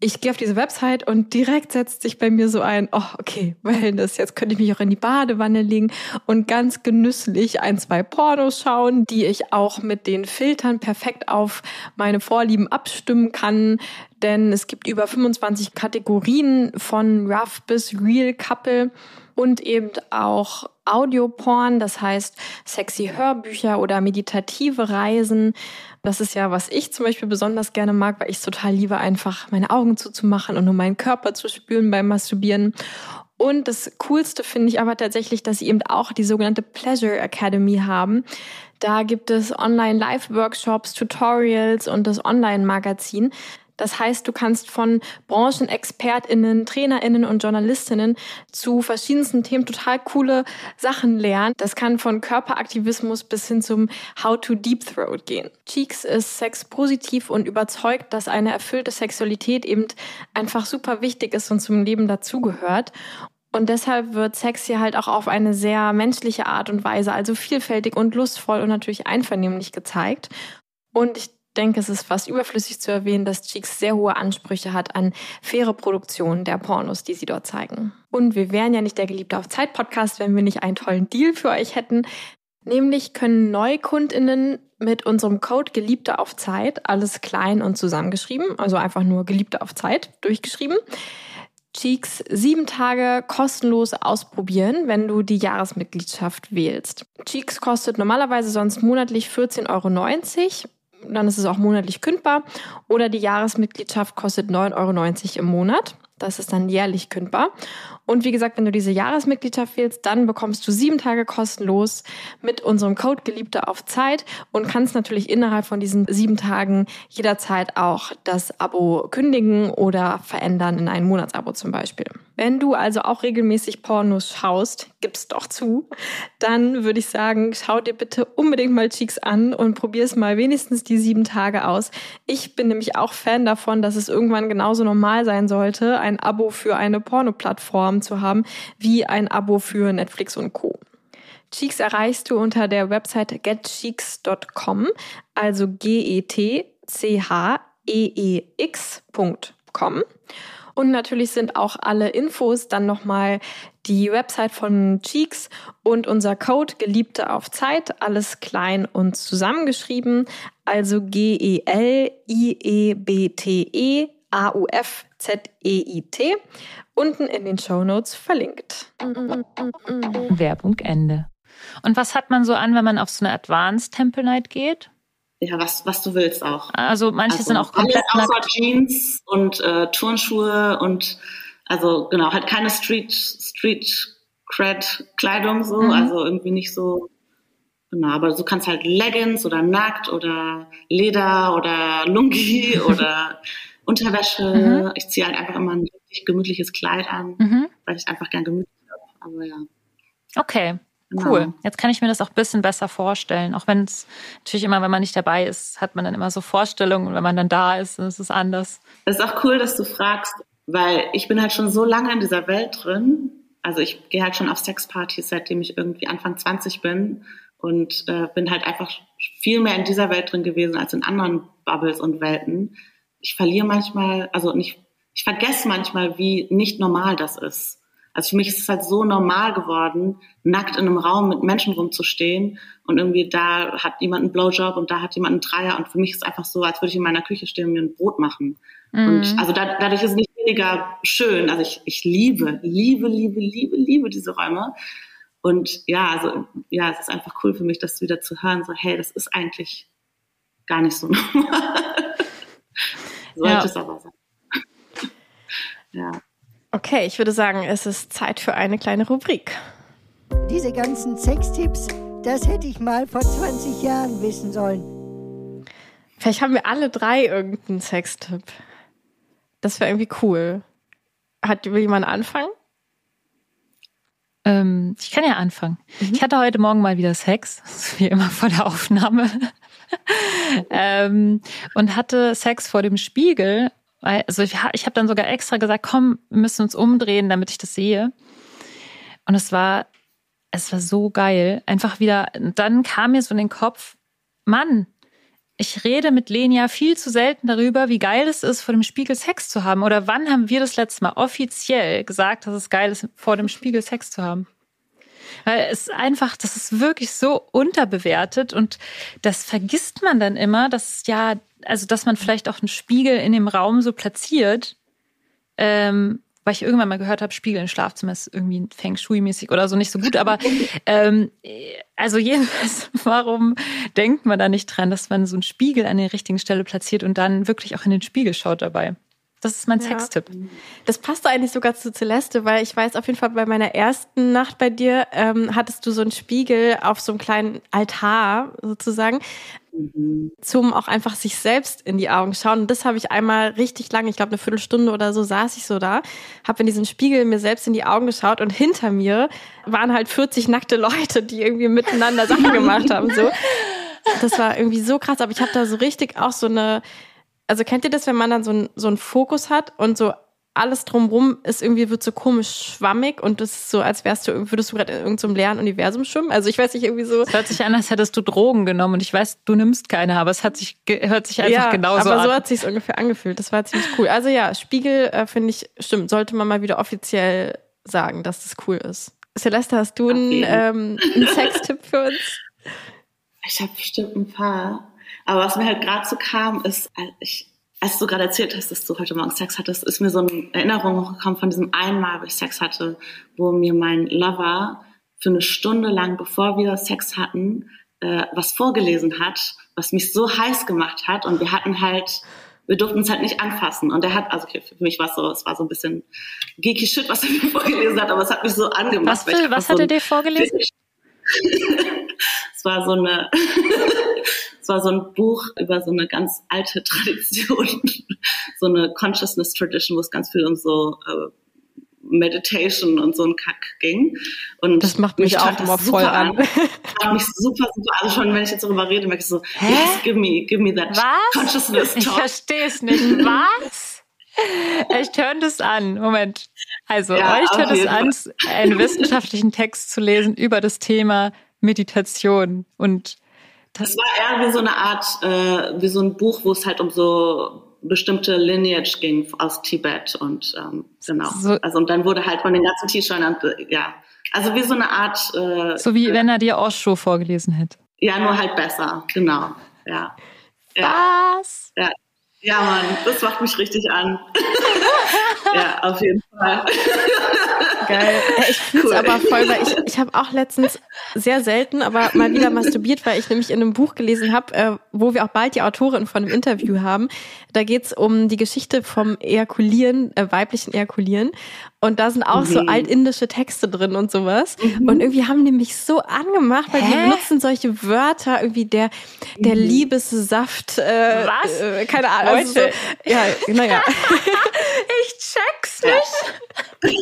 Ich gehe auf diese Website und direkt setzt sich bei mir so ein, oh, okay, Wellness, jetzt könnte ich mich auch in die Badewanne legen und ganz genüsslich ein, zwei Pornos schauen, die ich auch mit den Filtern perfekt auf meine Vorlieben abstimmen kann. Denn es gibt über 25 Kategorien von Rough bis Real Couple und eben auch Audioporn, das heißt sexy Hörbücher oder meditative Reisen. Das ist ja, was ich zum Beispiel besonders gerne mag, weil ich es total liebe, einfach meine Augen zuzumachen und nur meinen Körper zu spüren beim Masturbieren. Und das Coolste finde ich aber tatsächlich, dass sie eben auch die sogenannte Pleasure Academy haben. Da gibt es Online-Live-Workshops, Tutorials und das Online-Magazin. Das heißt, du kannst von Branchenexpertinnen, Trainerinnen und Journalistinnen zu verschiedensten Themen total coole Sachen lernen. Das kann von Körperaktivismus bis hin zum How to Deep Throat gehen. Cheeks ist sexpositiv und überzeugt, dass eine erfüllte Sexualität eben einfach super wichtig ist und zum Leben dazugehört. Und deshalb wird Sex hier halt auch auf eine sehr menschliche Art und Weise, also vielfältig und lustvoll und natürlich einvernehmlich gezeigt. Und ich denke, es ist fast überflüssig zu erwähnen, dass Cheeks sehr hohe Ansprüche hat an faire Produktion der Pornos, die sie dort zeigen. Und wir wären ja nicht der Geliebte auf Zeit Podcast, wenn wir nicht einen tollen Deal für euch hätten. Nämlich können Neukundinnen mit unserem Code Geliebte auf Zeit, alles klein und zusammengeschrieben, also einfach nur Geliebte auf Zeit durchgeschrieben, Cheeks sieben Tage kostenlos ausprobieren, wenn du die Jahresmitgliedschaft wählst. Cheeks kostet normalerweise sonst monatlich 14,90 Euro dann ist es auch monatlich kündbar. Oder die Jahresmitgliedschaft kostet 9,90 Euro im Monat. Das ist dann jährlich kündbar. Und wie gesagt, wenn du diese Jahresmitgliedschaft wählst, dann bekommst du sieben Tage kostenlos mit unserem Code Geliebte auf Zeit und kannst natürlich innerhalb von diesen sieben Tagen jederzeit auch das Abo kündigen oder verändern in ein Monatsabo zum Beispiel. Wenn du also auch regelmäßig Pornos schaust, gib's doch zu, dann würde ich sagen, schau dir bitte unbedingt mal Cheeks an und probier es mal wenigstens die sieben Tage aus. Ich bin nämlich auch Fan davon, dass es irgendwann genauso normal sein sollte, ein Abo für eine Porno-Plattform zu haben, wie ein Abo für Netflix und Co. Cheeks erreichst du unter der Website getcheeks.com, also G-E-T-C-H-E-E-X.com. Und natürlich sind auch alle Infos dann nochmal die Website von Cheeks und unser Code Geliebte auf Zeit, alles klein und zusammengeschrieben, also G-E-L-I-E-B-T-E A-U-F-Z-E-I-T, unten in den Show Notes verlinkt. Werbung Ende. Und was hat man so an, wenn man auf so eine Advanced Temple Night geht? ja, was, was du willst auch. Also manche also, sind auch komplett alles außer Jeans und äh, Turnschuhe und also genau, halt keine Street, Street Cred Kleidung so, mhm. also irgendwie nicht so, genau, aber du kannst halt Leggings oder nackt oder Leder oder Lungi oder Unterwäsche. Mhm. Ich ziehe halt einfach immer ein richtig gemütliches Kleid an, mhm. weil ich einfach gern gemütlich habe. Aber ja. Okay, Genau. Cool. Jetzt kann ich mir das auch ein bisschen besser vorstellen. Auch wenn es natürlich immer, wenn man nicht dabei ist, hat man dann immer so Vorstellungen und wenn man dann da ist, dann ist es anders. Es ist auch cool, dass du fragst, weil ich bin halt schon so lange in dieser Welt drin. Also ich gehe halt schon auf Sexpartys, seitdem ich irgendwie Anfang 20 bin und äh, bin halt einfach viel mehr in dieser Welt drin gewesen als in anderen Bubbles und Welten. Ich verliere manchmal, also nicht, ich vergesse manchmal, wie nicht normal das ist. Also für mich ist es halt so normal geworden, nackt in einem Raum mit Menschen rumzustehen und irgendwie da hat jemand einen Blowjob und da hat jemand einen Dreier und für mich ist es einfach so, als würde ich in meiner Küche stehen und mir ein Brot machen. Mhm. Und also da, dadurch ist es nicht weniger schön. Also ich, ich liebe, liebe, liebe, liebe, liebe diese Räume. Und ja, also ja, es ist einfach cool für mich, das wieder zu hören, so hey, das ist eigentlich gar nicht so normal. Sollte ja. es aber sein. ja. Okay, ich würde sagen, es ist Zeit für eine kleine Rubrik. Diese ganzen Sextipps, das hätte ich mal vor 20 Jahren wissen sollen. Vielleicht haben wir alle drei irgendeinen Sextipp. Das wäre irgendwie cool. Hat will jemand anfangen? Ähm, ich kann ja anfangen. Mhm. Ich hatte heute Morgen mal wieder Sex, wie immer vor der Aufnahme. ähm, und hatte Sex vor dem Spiegel. Also ich, ich habe dann sogar extra gesagt, komm, wir müssen uns umdrehen, damit ich das sehe. Und es war, es war so geil. Einfach wieder, dann kam mir so in den Kopf, Mann, ich rede mit Lenia viel zu selten darüber, wie geil es ist, vor dem Spiegel Sex zu haben. Oder wann haben wir das letzte Mal offiziell gesagt, dass es geil ist, vor dem Spiegel Sex zu haben? Weil es einfach, das ist wirklich so unterbewertet und das vergisst man dann immer, dass ja, also dass man vielleicht auch einen Spiegel in dem Raum so platziert, ähm, weil ich irgendwann mal gehört habe, Spiegel im Schlafzimmer ist irgendwie Feng Shui-mäßig oder so nicht so gut. Aber ähm, also jedenfalls, warum denkt man da nicht dran, dass man so einen Spiegel an der richtigen Stelle platziert und dann wirklich auch in den Spiegel schaut dabei? Das ist mein ja. Sextipp. Das passt eigentlich sogar zu Celeste, weil ich weiß auf jeden Fall bei meiner ersten Nacht bei dir ähm, hattest du so einen Spiegel auf so einem kleinen Altar sozusagen, mhm. zum auch einfach sich selbst in die Augen schauen. Und das habe ich einmal richtig lange, ich glaube eine Viertelstunde oder so saß ich so da, habe in diesen Spiegel mir selbst in die Augen geschaut und hinter mir waren halt 40 nackte Leute, die irgendwie miteinander Sachen gemacht haben. So, das war irgendwie so krass. Aber ich habe da so richtig auch so eine also kennt ihr das, wenn man dann so, ein, so einen Fokus hat und so alles drumrum ist irgendwie wird so komisch schwammig und das ist so, als wärst du, würdest du gerade in irgendeinem leeren Universum schwimmen. Also ich weiß nicht, irgendwie so. Es hört sich an, als hättest du Drogen genommen und ich weiß, du nimmst keine, aber es hat sich, hört sich einfach ja, genauso an. aber so hat sich ungefähr angefühlt. Das war ziemlich cool. Also ja, Spiegel äh, finde ich, stimmt, sollte man mal wieder offiziell sagen, dass das cool ist. Celeste, hast du einen, ähm, einen Sextipp für uns? Ich habe bestimmt ein paar. Aber was mir halt gerade so kam, ist, äh, ich, als du gerade erzählt hast, dass du heute Morgen Sex hattest, ist mir so eine Erinnerung hochgekommen von diesem einmal, wo ich Sex hatte, wo mir mein Lover für eine Stunde lang, bevor wir Sex hatten, äh, was vorgelesen hat, was mich so heiß gemacht hat. Und wir hatten halt, wir durften es halt nicht anfassen. Und er hat, also okay, für mich war es so, es war so ein bisschen geeky Shit, was er mir vorgelesen hat, aber es hat mich so angemacht. Was, für, was hat so er dir vorgelesen? es war so eine Es war so ein Buch über so eine ganz alte Tradition, so eine Consciousness Tradition, wo es ganz viel um so äh, Meditation und so ein Kack ging. Und das macht mich, mich auch immer voll an. an. macht mich super, super. Also schon, wenn ich jetzt darüber rede, merke ich so, Hä? yes, give me, give me that Was? Consciousness Talk. Ich verstehe es nicht. Was? Ich höre das an. Moment. Also, ja, euch hört es an, einen wissenschaftlichen Text zu lesen über das Thema Meditation und das war eher wie so eine Art, äh, wie so ein Buch, wo es halt um so bestimmte Lineage ging aus Tibet und ähm, genau. So, also und dann wurde halt von den ganzen T-Shirts, ja, also wie so eine Art. Äh, so wie wenn er dir Osho vorgelesen hätte. Ja, nur halt besser, genau. Ja. Was? Ja. Ja, Mann, das macht mich richtig an. ja, auf jeden Fall. Geil. Ich fühle es cool. aber voll, weil ich, ich habe auch letztens sehr selten, aber mal wieder masturbiert, weil ich nämlich in einem Buch gelesen habe, äh, wo wir auch bald die Autorin von einem Interview haben. Da geht's um die Geschichte vom Ejakulieren, äh, weiblichen Ejakulieren. Und da sind auch mhm. so altindische Texte drin und sowas. Mhm. Und irgendwie haben die mich so angemacht, weil Hä? die benutzen solche Wörter, irgendwie der, der mhm. Liebessaft. Äh, Was? Äh, keine Ahnung. Also so, ja, naja. ich check's nicht.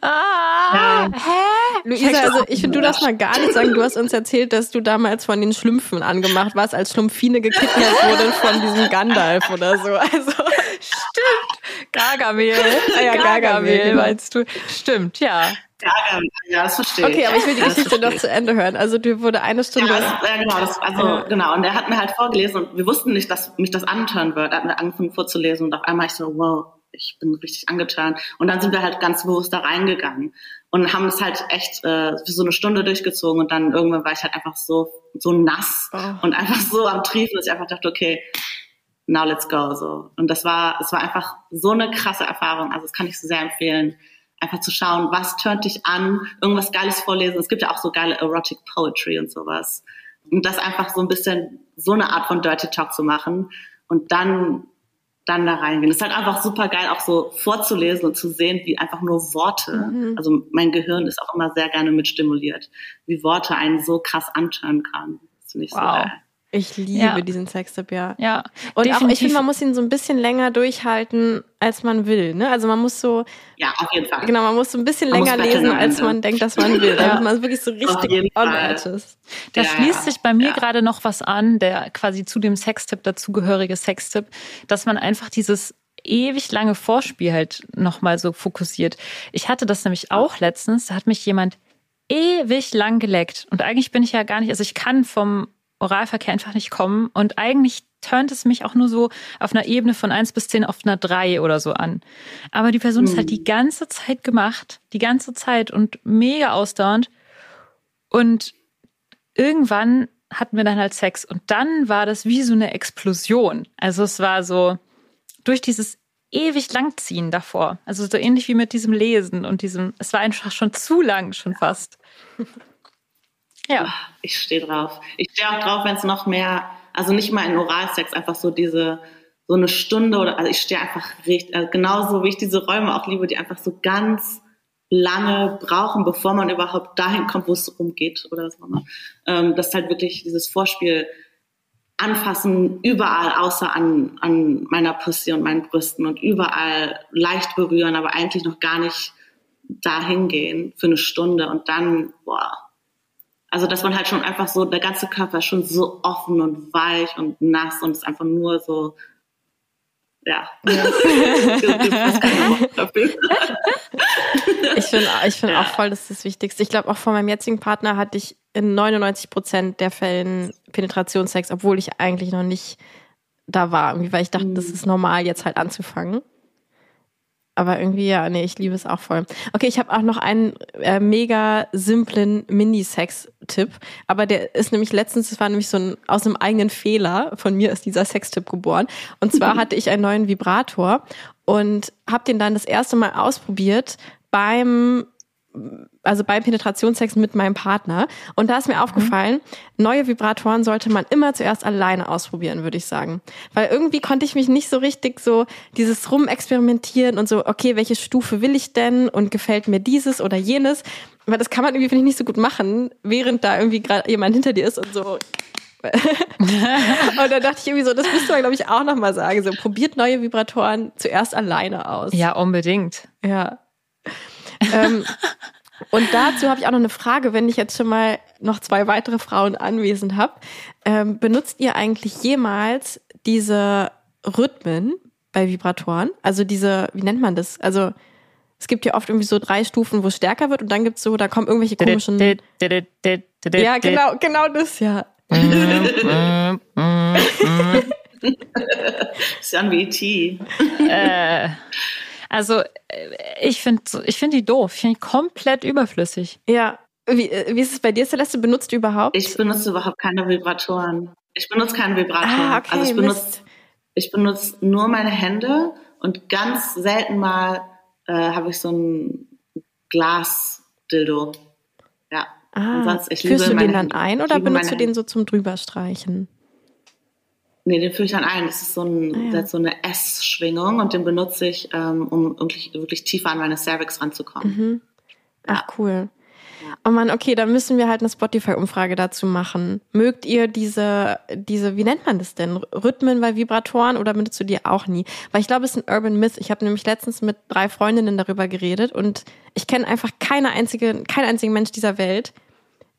ah, ja. hä? Luisa, also ich finde, du darfst mal gar nicht sagen. Du hast uns erzählt, dass du damals von den Schlümpfen angemacht warst, als Schlumpfine gekidnappt wurde von diesem Gandalf oder so. Also stimmt. Gargamel. Ah ja, Gargamel, genau. meinst du? Stimmt, ja. Ja, ja, das verstehe ich. Okay, aber ich will die Geschichte noch zu Ende hören. Also dir wurde eine Stunde. Ja, das, ja genau, das, also ja. genau. Und er hat mir halt vorgelesen und wir wussten nicht, dass mich das antören wird. Er hat mir angefangen vorzulesen und auf einmal ich so, wow, ich bin richtig angetan. Und dann sind wir halt ganz bewusst da reingegangen und haben es halt echt äh, für so eine Stunde durchgezogen und dann irgendwann war ich halt einfach so so nass oh. und einfach so am Triefen, dass ich einfach dachte, okay, now let's go so. Und das war es war einfach so eine krasse Erfahrung. Also das kann ich so sehr empfehlen, einfach zu schauen, was tönt dich an, irgendwas Geiles vorlesen. Es gibt ja auch so geile Erotic Poetry und sowas. Und das einfach so ein bisschen so eine Art von Dirty Talk zu machen und dann dann da reingehen. Es ist halt einfach super geil, auch so vorzulesen und zu sehen, wie einfach nur Worte, mhm. also mein Gehirn ist auch immer sehr gerne mitstimuliert, wie Worte einen so krass antören kann. Das finde ich wow. so geil. Ich liebe Ja. diesen Sextip, ja. Ja, Und auch, ich definitiv. finde, man muss ihn so ein bisschen länger durchhalten, als man will. Ne? Also man muss so, Ja, auf jeden Fall. genau, man muss so ein bisschen Man länger lesen, als man denkt, dass man will. Ja. Damit man wirklich so richtig on ist. Da Ja, schließt ja. sich bei mir Ja. gerade noch was an, der quasi zu dem Sextipp dazugehörige Sextipp, dass man einfach dieses ewig lange Vorspiel halt nochmal so fokussiert. Ich hatte das nämlich auch letztens, da hat mich jemand ewig lang geleckt. Und eigentlich bin ich ja gar nicht, also ich kann vom Oralverkehr einfach nicht kommen. Und eigentlich turnt es mich auch nur so auf einer Ebene von 1 bis 10 auf einer 3 oder so an. Aber die Person ist halt die ganze Zeit gemacht, die ganze Zeit und mega ausdauernd. Und irgendwann hatten wir dann halt Sex und dann war das wie so eine Explosion. Also es war so durch dieses ewig langziehen davor. Also so ähnlich wie mit diesem Lesen und diesem, es war einfach schon zu lang, schon fast. Ja. Ich stehe drauf. Ich stehe auch drauf, wenn es noch mehr, also nicht mal in Oralsex, einfach so diese, so eine Stunde oder, also ich stehe einfach richtig, also genauso wie ich diese Räume auch liebe, die einfach so ganz lange brauchen, bevor man überhaupt dahin kommt, wo es umgeht oder was auch immer. Ähm, das ist halt wirklich dieses Vorspiel anfassen, überall außer an, an meiner Pussy und meinen Brüsten und überall leicht berühren, aber eigentlich noch gar nicht dahin gehen für eine Stunde und dann, boah, also dass man halt schon einfach so, der ganze Körper ist schon so offen und weich und nass und ist einfach nur so, ja. Ich finde ich find Ja. auch voll, das ist das Wichtigste. Ich glaube, auch von meinem jetzigen Partner hatte ich in 99 Prozent der Fällen Penetrationssex, obwohl ich eigentlich noch nicht da war. Irgendwie, weil ich dachte, das ist normal, jetzt halt anzufangen. Aber irgendwie, ja, nee, ich liebe es auch voll. Okay, ich habe auch noch einen äh, mega simplen Mini-Sex-Tipp. Aber der ist nämlich letztens, das war nämlich so ein, aus einem eigenen Fehler von mir ist dieser Sextipp geboren. Und zwar hatte ich einen neuen Vibrator und habe den dann das erste Mal ausprobiert beim also beim Penetrationssex mit meinem Partner. Und da ist mir aufgefallen, neue Vibratoren sollte man immer zuerst alleine ausprobieren, würde ich sagen. Weil irgendwie konnte ich mich nicht so richtig so dieses Rumexperimentieren und so, okay, welche Stufe will ich denn und gefällt mir dieses oder jenes. Weil das kann man irgendwie, finde ich, nicht so gut machen, während da irgendwie gerade jemand hinter dir ist und so. und dann dachte ich irgendwie so, das müsste man, glaube ich, auch nochmal sagen. So, probiert neue Vibratoren zuerst alleine aus. Ja, unbedingt. Ja. Ähm, und dazu habe ich auch noch eine Frage, wenn ich jetzt schon mal noch zwei weitere Frauen anwesend habe. Ähm, benutzt ihr eigentlich jemals diese Rhythmen bei Vibratoren? Also diese, wie nennt man das? Also es gibt ja oft irgendwie so drei Stufen, wo es stärker wird und dann gibt's so, da kommen irgendwelche komischen. Ja, genau, genau das, ja. ist ja wie E.T. also äh, ich finde ich find die doof. Ich finde die komplett überflüssig. Ja. Wie, äh, wie ist es bei dir, Celeste? Benutzt du überhaupt? Ich benutze überhaupt keine Vibratoren. Ich benutze keinen Vibrator. ah, okay, also ich benutze, Mist. ich benutze nur meine Hände und ganz selten mal äh, habe ich so ein Glas-Dildo. Ja. Ah, Ansonsten, ich führst liebe du den dann Hände. ein oder benutzt du den so zum drüberstreichen? Nee, den führe ich dann ein. Das ist so, ein, Ah, ja. so eine S-Schwingung und den benutze ich, ähm, um wirklich, wirklich tiefer an meine Cervix ranzukommen. Mhm. Ach, cool. Ja. Oh Mann, okay, dann müssen wir halt eine Spotify-Umfrage dazu machen. Mögt ihr diese, diese, wie nennt man das denn? Rhythmen bei Vibratoren oder benutzt du die auch nie? Weil ich glaube, es ist ein Urban Myth. Ich habe nämlich letztens mit drei Freundinnen darüber geredet und ich kenne einfach keine einzige, keinen einzigen Mensch dieser Welt,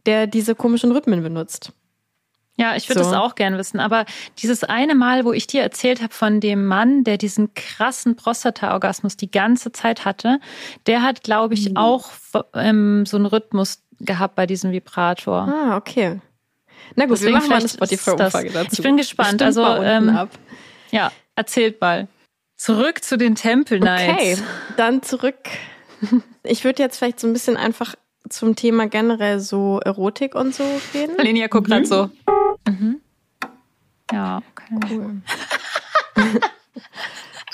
der diese komischen Rhythmen benutzt. Ja, ich würde So. das auch gern wissen. Aber dieses eine Mal, wo ich dir erzählt habe von dem Mann, der diesen krassen Prostata-Orgasmus die ganze Zeit hatte, der hat, glaube ich, auch ähm, so einen Rhythmus gehabt bei diesem Vibrator. Ah, okay. Na gut, Deswegen wir machen mal eine Spotify-Umfrage dazu. Ich bin gespannt. Also, ähm, ab. Ja, erzählt mal. Zurück zu den Temple Nights. Okay, dann zurück. Ich würde jetzt vielleicht so ein bisschen einfach zum Thema generell so Erotik und so reden. Lenia guckt grad so. Mhm. Ja, okay. Cool.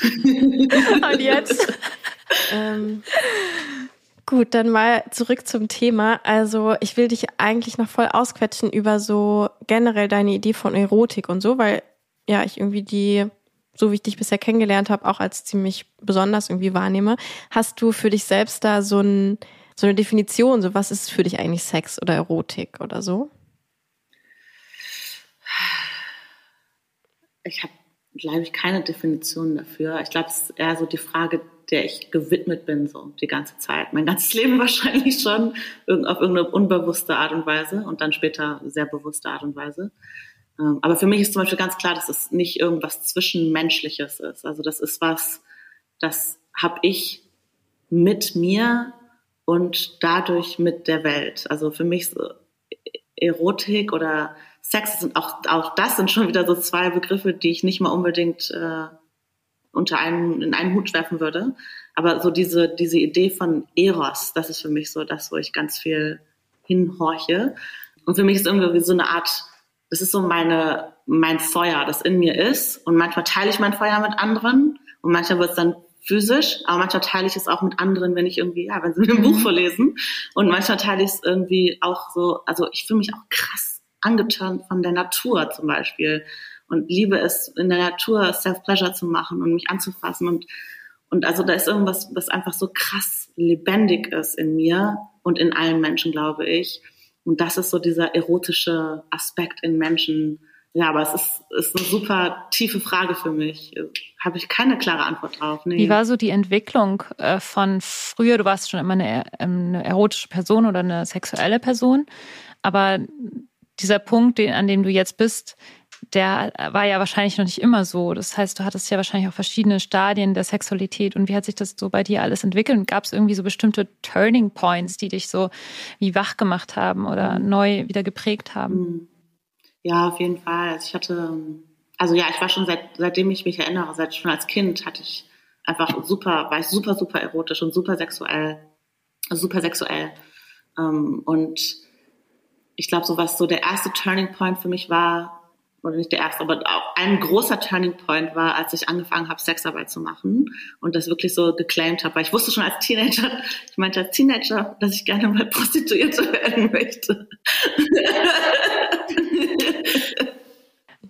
Und jetzt? Ähm, gut, dann mal zurück zum Thema. Also ich will dich eigentlich noch voll ausquetschen über so generell deine Idee von Erotik und so, weil ja ich irgendwie die, so wie ich dich bisher kennengelernt habe, auch als ziemlich besonders irgendwie wahrnehme. Hast du für dich selbst da so, ein, so eine Definition, so was ist für dich eigentlich Sex oder Erotik oder so? ich habe, glaube ich, keine Definition dafür. Ich glaube, es ist eher so die Frage, der ich gewidmet bin, so die ganze Zeit. Mein ganzes Leben wahrscheinlich schon auf irgendeine unbewusste Art und Weise und dann später sehr bewusste Art und Weise. Ähm, aber für mich ist zum Beispiel ganz klar, dass es nicht irgendwas Zwischenmenschliches ist. Also das ist was, das habe ich mit mir und dadurch mit der Welt. Also für mich so Erotik oder Sex sind auch, auch das sind schon wieder so zwei Begriffe, die ich nicht mal unbedingt äh, unter einen, in einen Hut werfen würde. Aber so diese, diese Idee von Eros, das ist für mich so das, wo ich ganz viel hinhorche. Und für mich ist irgendwie so eine Art, das ist so meine, mein Feuer, das in mir ist. Und manchmal teile ich mein Feuer mit anderen und manchmal wird es dann physisch, aber manchmal teile ich es auch mit anderen, wenn ich irgendwie, ja, wenn sie mir ein Buch mhm. vorlesen. Und manchmal teile ich es irgendwie auch so, also ich fühle mich auch krass angetan von der Natur zum Beispiel und liebe es, in der Natur Self-Pleasure zu machen und mich anzufassen und und also da ist irgendwas, was einfach so krass lebendig ist in mir und in allen Menschen, glaube ich. Und das ist so dieser erotische Aspekt in Menschen. Ja, aber es ist, ist eine super tiefe Frage für mich. Habe ich keine klare Antwort drauf. Nee. Wie war so die Entwicklung äh, von früher? Du warst schon immer eine, ähm, eine erotische Person oder eine sexuelle Person. Aber dieser Punkt, an dem du jetzt bist, der war ja wahrscheinlich noch nicht immer so. Das heißt, du hattest ja wahrscheinlich auch verschiedene Stadien der Sexualität. Und wie hat sich das so bei dir alles entwickelt? Gab es irgendwie so bestimmte Turning Points, die dich so wie wach gemacht haben oder mhm. neu wieder geprägt haben? Ja, auf jeden Fall. Also ich hatte, also ja, ich war schon seit, seitdem ich mich erinnere, seit schon als Kind hatte ich einfach super, war ich super, super erotisch und super sexuell, super sexuell. Ähm, und ich glaube, so was so der erste Turning Point für mich war, oder nicht der erste, aber auch ein großer Turning Point war, als ich angefangen habe, Sexarbeit zu machen und das wirklich so geclaimed habe. Weil ich wusste schon als Teenager, ich meinte als Teenager, dass ich gerne mal Prostituierte werden möchte.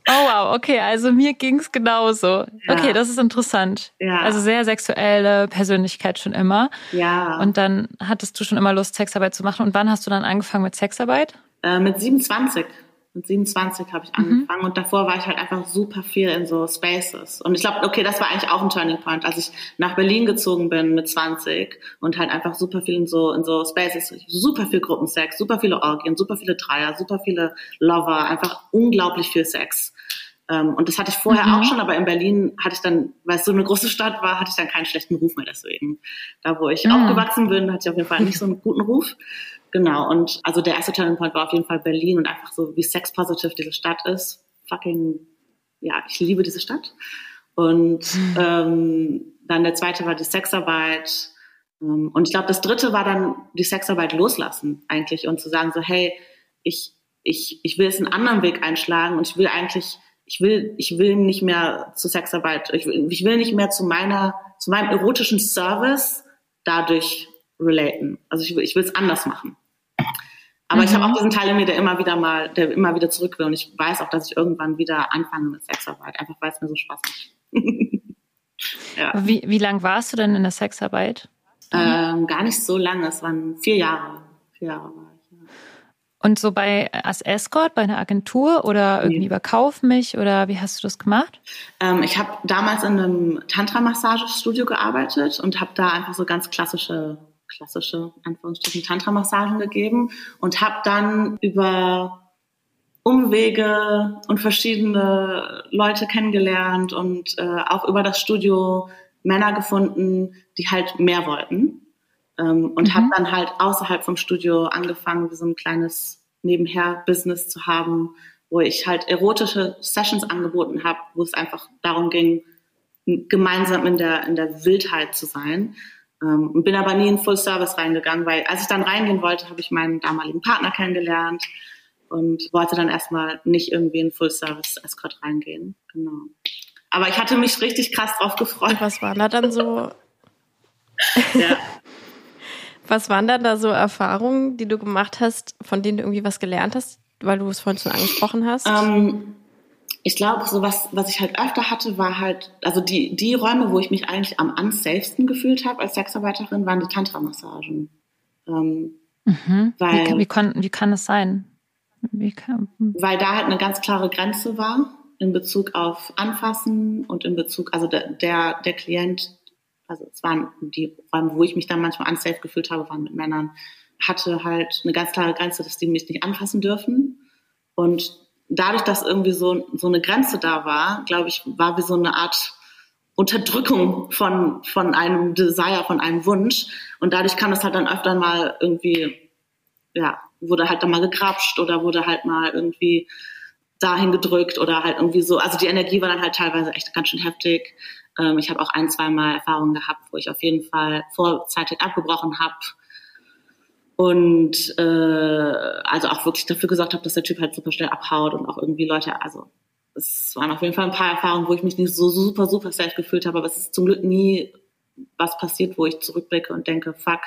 Oh wow, okay, also mir ging's genauso. Ja. Okay, das ist interessant. Ja. Also sehr sexuelle Persönlichkeit schon immer. Ja. Und dann hattest du schon immer Lust, Sexarbeit zu machen. Und wann hast du dann angefangen mit Sexarbeit? Äh, mit 27. Mit 27 habe ich mhm. angefangen mhm. und davor war ich halt einfach super viel in so Spaces. Und ich glaube, okay, das war eigentlich auch ein Turning Point, als ich nach Berlin gezogen bin mit 20 und halt einfach super viel in so, in so Spaces, super viel Gruppensex, super viele Orgien, super viele Dreier, super viele Lover, einfach unglaublich viel Sex. Ähm, und das hatte ich vorher mhm. auch schon, aber in Berlin hatte ich dann, weil es so eine große Stadt war, hatte ich dann keinen schlechten Ruf mehr deswegen. Da, wo ich mhm. aufgewachsen bin, hatte ich auf jeden Fall nicht so einen guten Ruf. Genau, und also der erste Turning Point war auf jeden Fall Berlin und einfach so, wie sex-positive diese Stadt ist. Fucking, ja, ich liebe diese Stadt. Und mhm. ähm, dann der zweite war die Sexarbeit. Ähm, und ich glaube, das dritte war dann die Sexarbeit loslassen eigentlich und zu sagen so, hey, ich, ich, ich will jetzt einen anderen Weg einschlagen und ich will eigentlich, ich will, ich will nicht mehr zur Sexarbeit, ich will, ich will nicht mehr zu meiner, zu meinem erotischen Service dadurch relaten. Also ich, ich will es anders machen. Aber mhm. ich habe auch diesen Teil in mir, der immer wieder mal, der immer wieder zurück will. Und ich weiß auch, dass ich irgendwann wieder anfange mit Sexarbeit, einfach weil es mir so Spaß macht. ja. Wie, wie lang warst du denn in der Sexarbeit? Ähm, gar nicht so lange, es waren vier Jahre. Vier Jahre war ich. Ja. Und so bei als Escort bei einer Agentur oder irgendwie nee. über Kauf mich oder wie hast du das gemacht? Ähm, ich habe damals in einem Tantra-Massagestudio gearbeitet und habe da einfach so ganz klassische klassische Anführungsstrichen Tantra-Massagen gegeben und habe dann über Umwege und verschiedene Leute kennengelernt und äh, auch über das Studio Männer gefunden, die halt mehr wollten. Ähm, und mhm. habe dann halt außerhalb vom Studio angefangen, wie so ein kleines Nebenher-Business zu haben, wo ich halt erotische Sessions angeboten habe, wo es einfach darum ging, gemeinsam in der, in der Wildheit zu sein. Ähm, und bin aber nie in Full Service reingegangen, weil als ich dann reingehen wollte, habe ich meinen damaligen Partner kennengelernt und wollte dann erstmal nicht irgendwie in Full Service Escort reingehen. Genau. Aber ich hatte mich richtig krass drauf gefreut. Was war da dann so? ja. Was waren dann da so Erfahrungen, die du gemacht hast, von denen du irgendwie was gelernt hast, weil du es vorhin schon angesprochen hast? Ähm, ich glaube, so was, was ich halt öfter hatte, war halt, also die, die Räume, wo ich mich eigentlich am unsafesten gefühlt habe als Sexarbeiterin, waren die Tantra-Massagen. Ähm, mhm. weil, wie, wie, kann, wie kann das sein? Kann, hm. weil da halt eine ganz klare Grenze war. in Bezug auf Anfassen und in Bezug, also der, der, der Klient, also es waren die Räume, wo ich mich dann manchmal unsafe gefühlt habe, waren mit Männern, hatte halt eine ganz klare Grenze, dass die mich nicht anfassen dürfen. Und dadurch, dass irgendwie so, so eine Grenze da war, glaube ich, war wie so eine Art Unterdrückung von, von einem Desire, von einem Wunsch. Und dadurch kam es halt dann öfter mal irgendwie, ja, wurde halt dann mal gegrapscht oder wurde halt mal irgendwie dahin gedrückt oder halt irgendwie so. Also die Energie war dann halt teilweise echt ganz schön heftig. Ähm, ich habe auch ein, zwei Mal Erfahrungen gehabt, wo ich auf jeden Fall vorzeitig abgebrochen habe. Und äh, also auch wirklich dafür gesorgt habe, dass der Typ halt super schnell abhaut und auch irgendwie Leute, also es waren auf jeden Fall ein paar Erfahrungen, wo ich mich nicht so super, super safe gefühlt habe, aber es ist zum Glück nie was passiert, wo ich zurückblicke und denke, fuck,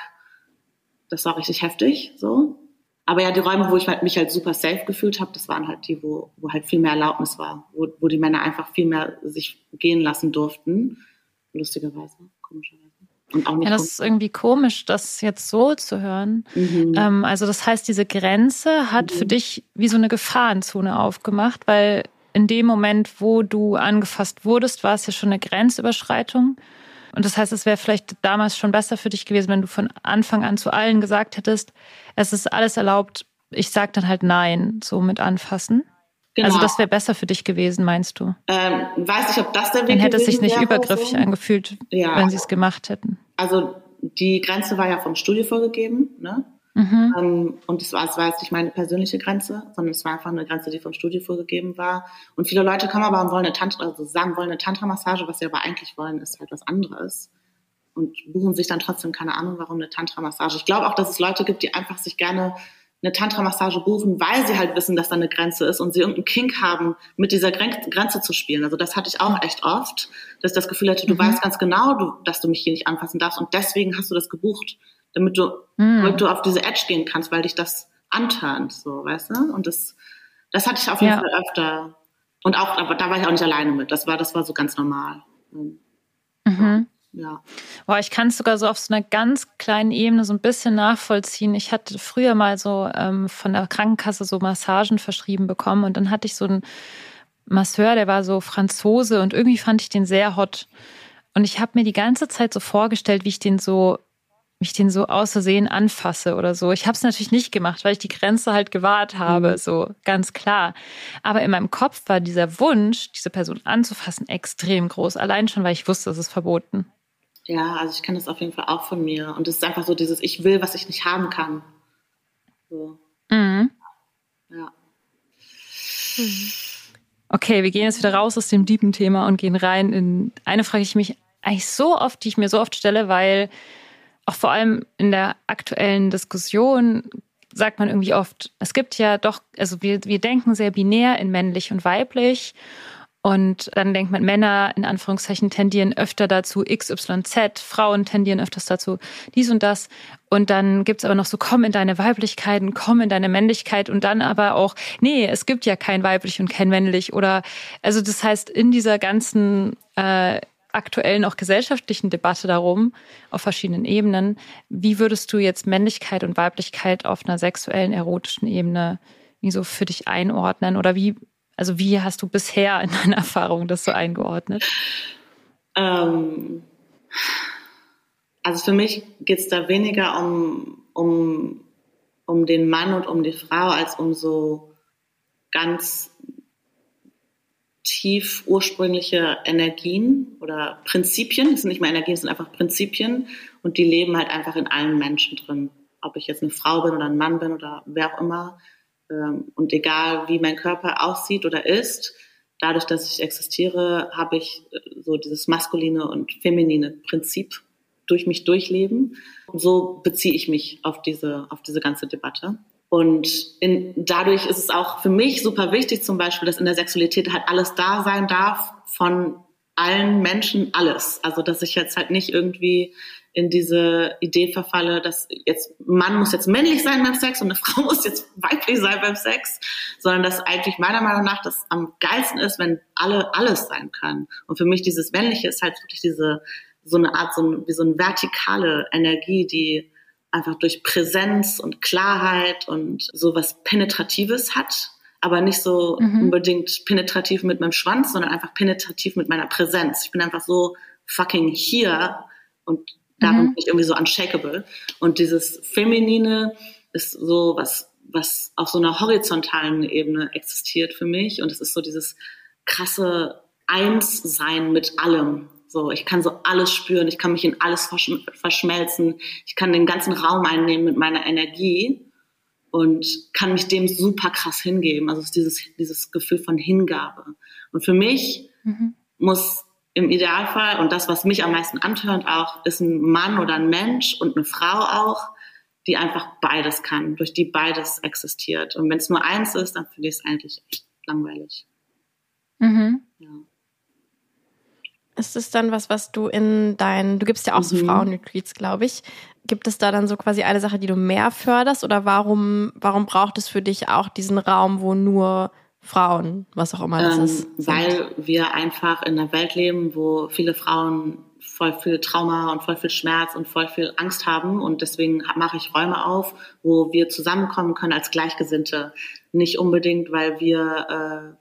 das war richtig heftig, so. Aber ja, die Räume, wo ich halt, mich halt super safe gefühlt habe, das waren halt die, wo, wo halt viel mehr Erlaubnis war, wo, wo die Männer einfach viel mehr sich gehen lassen durften. Lustigerweise, komischerweise. Ja, das ist irgendwie komisch, das jetzt so zu hören. Mhm. Ähm, also das heißt, diese Grenze hat mhm. für dich wie so eine Gefahrenzone aufgemacht, weil in dem Moment, wo du angefasst wurdest, war es ja schon eine Grenzüberschreitung. Und das heißt, es wäre vielleicht damals schon besser für dich gewesen, wenn du von Anfang an zu allen gesagt hättest, es ist alles erlaubt, ich sag dann halt nein, so mit anfassen. Genau. Also das wäre besser für dich gewesen, meinst du? Ähm, weiß ich, ob das der Weg Dann hätte es sich nicht übergriffig angefühlt, ja. wenn sie es gemacht hätten. Also die Grenze war ja vom Studio vorgegeben, ne? Mhm. Ähm, und es war, es war jetzt nicht meine persönliche Grenze, sondern es war einfach eine Grenze, die vom Studio vorgegeben war. Und viele Leute kommen aber und wollen eine Tantra, also sagen, wollen eine Tantra-Massage, was sie aber eigentlich wollen, ist halt was anderes. Und buchen sich dann trotzdem keine Ahnung, warum eine Tantra-Massage. Ich glaube auch, dass es Leute gibt, die einfach sich gerne eine Tantra-Massage buchen, weil sie halt wissen, dass da eine Grenze ist und sie irgendeinen Kink haben, mit dieser Grenze zu spielen. Also das hatte ich auch echt oft, dass ich das Gefühl hatte, du mhm. weißt ganz genau, du, dass du mich hier nicht anfassen darfst und deswegen hast du das gebucht damit du, mhm. damit du auf diese Edge gehen kannst, weil dich das anturnt, so, weißt du? Und das, das hatte ich auf jeden ja. Fall öfter. Und auch, aber da war ich auch nicht alleine mit. Das war, das war so ganz normal. Mhm. Ja. Boah, ich kann es sogar so auf so einer ganz kleinen Ebene so ein bisschen nachvollziehen. Ich hatte früher mal so ähm, von der Krankenkasse so Massagen verschrieben bekommen und dann hatte ich so einen Masseur, der war so Franzose und irgendwie fand ich den sehr hot. Und ich habe mir die ganze Zeit so vorgestellt, wie ich den so mich den so aus Versehen anfasse oder so. Ich habe es natürlich nicht gemacht, weil ich die Grenze halt gewahrt habe, mhm. so ganz klar. Aber in meinem Kopf war dieser Wunsch, diese Person anzufassen, extrem groß. Allein schon, weil ich wusste, es ist verboten. Ja, also ich kenne das auf jeden Fall auch von mir. Und es ist einfach so dieses, ich will, was ich nicht haben kann. So. Mhm. Ja. Okay, wir gehen jetzt wieder raus aus dem tiefen Thema und gehen rein in eine Frage, die ich mich eigentlich so oft, die ich mir so oft stelle, weil auch vor allem in der aktuellen Diskussion sagt man irgendwie oft, es gibt ja doch, also wir, wir denken sehr binär in männlich und weiblich. Und dann denkt man, Männer in Anführungszeichen tendieren öfter dazu XYZ, Frauen tendieren öfters dazu dies und das. Und dann gibt's aber noch so, komm in deine Weiblichkeit und komm in deine Männlichkeit und dann aber auch, nee, es gibt ja kein weiblich und kein männlich. Oder also das heißt, in dieser ganzen äh, aktuellen, auch gesellschaftlichen Debatte darum, auf verschiedenen Ebenen. Wie würdest du jetzt Männlichkeit und Weiblichkeit auf einer sexuellen, erotischen Ebene so für dich einordnen? Oder wie, also wie hast du bisher in deiner Erfahrung das so eingeordnet? Ähm, also für mich geht es da weniger um, um, um den Mann und um die Frau als um so ganz tief ursprüngliche Energien oder Prinzipien. Es sind nicht mehr Energien, es sind einfach Prinzipien und die leben halt einfach in allen Menschen drin. Ob ich jetzt eine Frau bin oder ein Mann bin oder wer auch immer. Ähm, und egal wie mein Körper aussieht oder ist, dadurch, dass ich existiere, habe ich äh, so dieses maskuline und feminine Prinzip durch mich durchleben. So beziehe ich mich auf diese, auf diese ganze Debatte. Und in, dadurch ist es auch für mich super wichtig, zum Beispiel, dass in der Sexualität halt alles da sein darf von allen Menschen alles. Also dass ich jetzt halt nicht irgendwie in diese Idee verfalle, dass jetzt Mann muss jetzt männlich sein beim Sex und eine Frau muss jetzt weiblich sein beim Sex, sondern dass eigentlich meiner Meinung nach das am geilsten ist, wenn alle alles sein können. Und für mich dieses Männliche ist halt wirklich diese so eine Art so wie so eine vertikale Energie, die einfach durch Präsenz und Klarheit und sowas Penetratives hat. aber nicht so mhm. unbedingt penetrativ mit meinem Schwanz, sondern einfach penetrativ mit meiner Präsenz. Ich bin einfach so fucking hier und darum mhm. bin ich irgendwie so unshakable. Und dieses Feminine ist so was, was auf so einer horizontalen Ebene existiert für mich. Und es ist so dieses krasse Einssein mit allem. So, ich kann so alles spüren, ich kann mich in alles verschm verschmelzen, ich kann den ganzen Raum einnehmen mit meiner Energie und kann mich dem super krass hingeben. Also es ist dieses, dieses Gefühl von Hingabe. Und für mich mhm. muss im Idealfall, und das, was mich am meisten antörnt auch, ist ein Mann oder ein Mensch und eine Frau auch, die einfach beides kann, durch die beides existiert. Und wenn es nur eins ist, dann finde ich es eigentlich echt langweilig. Mhm. Ja. Ist es dann was, was du in deinen, du gibst ja auch so mhm. Frauenretreats, glaube ich. Gibt es da dann so quasi eine Sache, die du mehr förderst oder warum, warum braucht es für dich auch diesen Raum, wo nur Frauen, was auch immer das ähm, ist? Weil wir einfach in einer Welt leben, wo viele Frauen voll viel Trauma und voll viel Schmerz und voll viel Angst haben und deswegen mache ich Räume auf, wo wir zusammenkommen können als Gleichgesinnte. Nicht unbedingt, weil wir äh,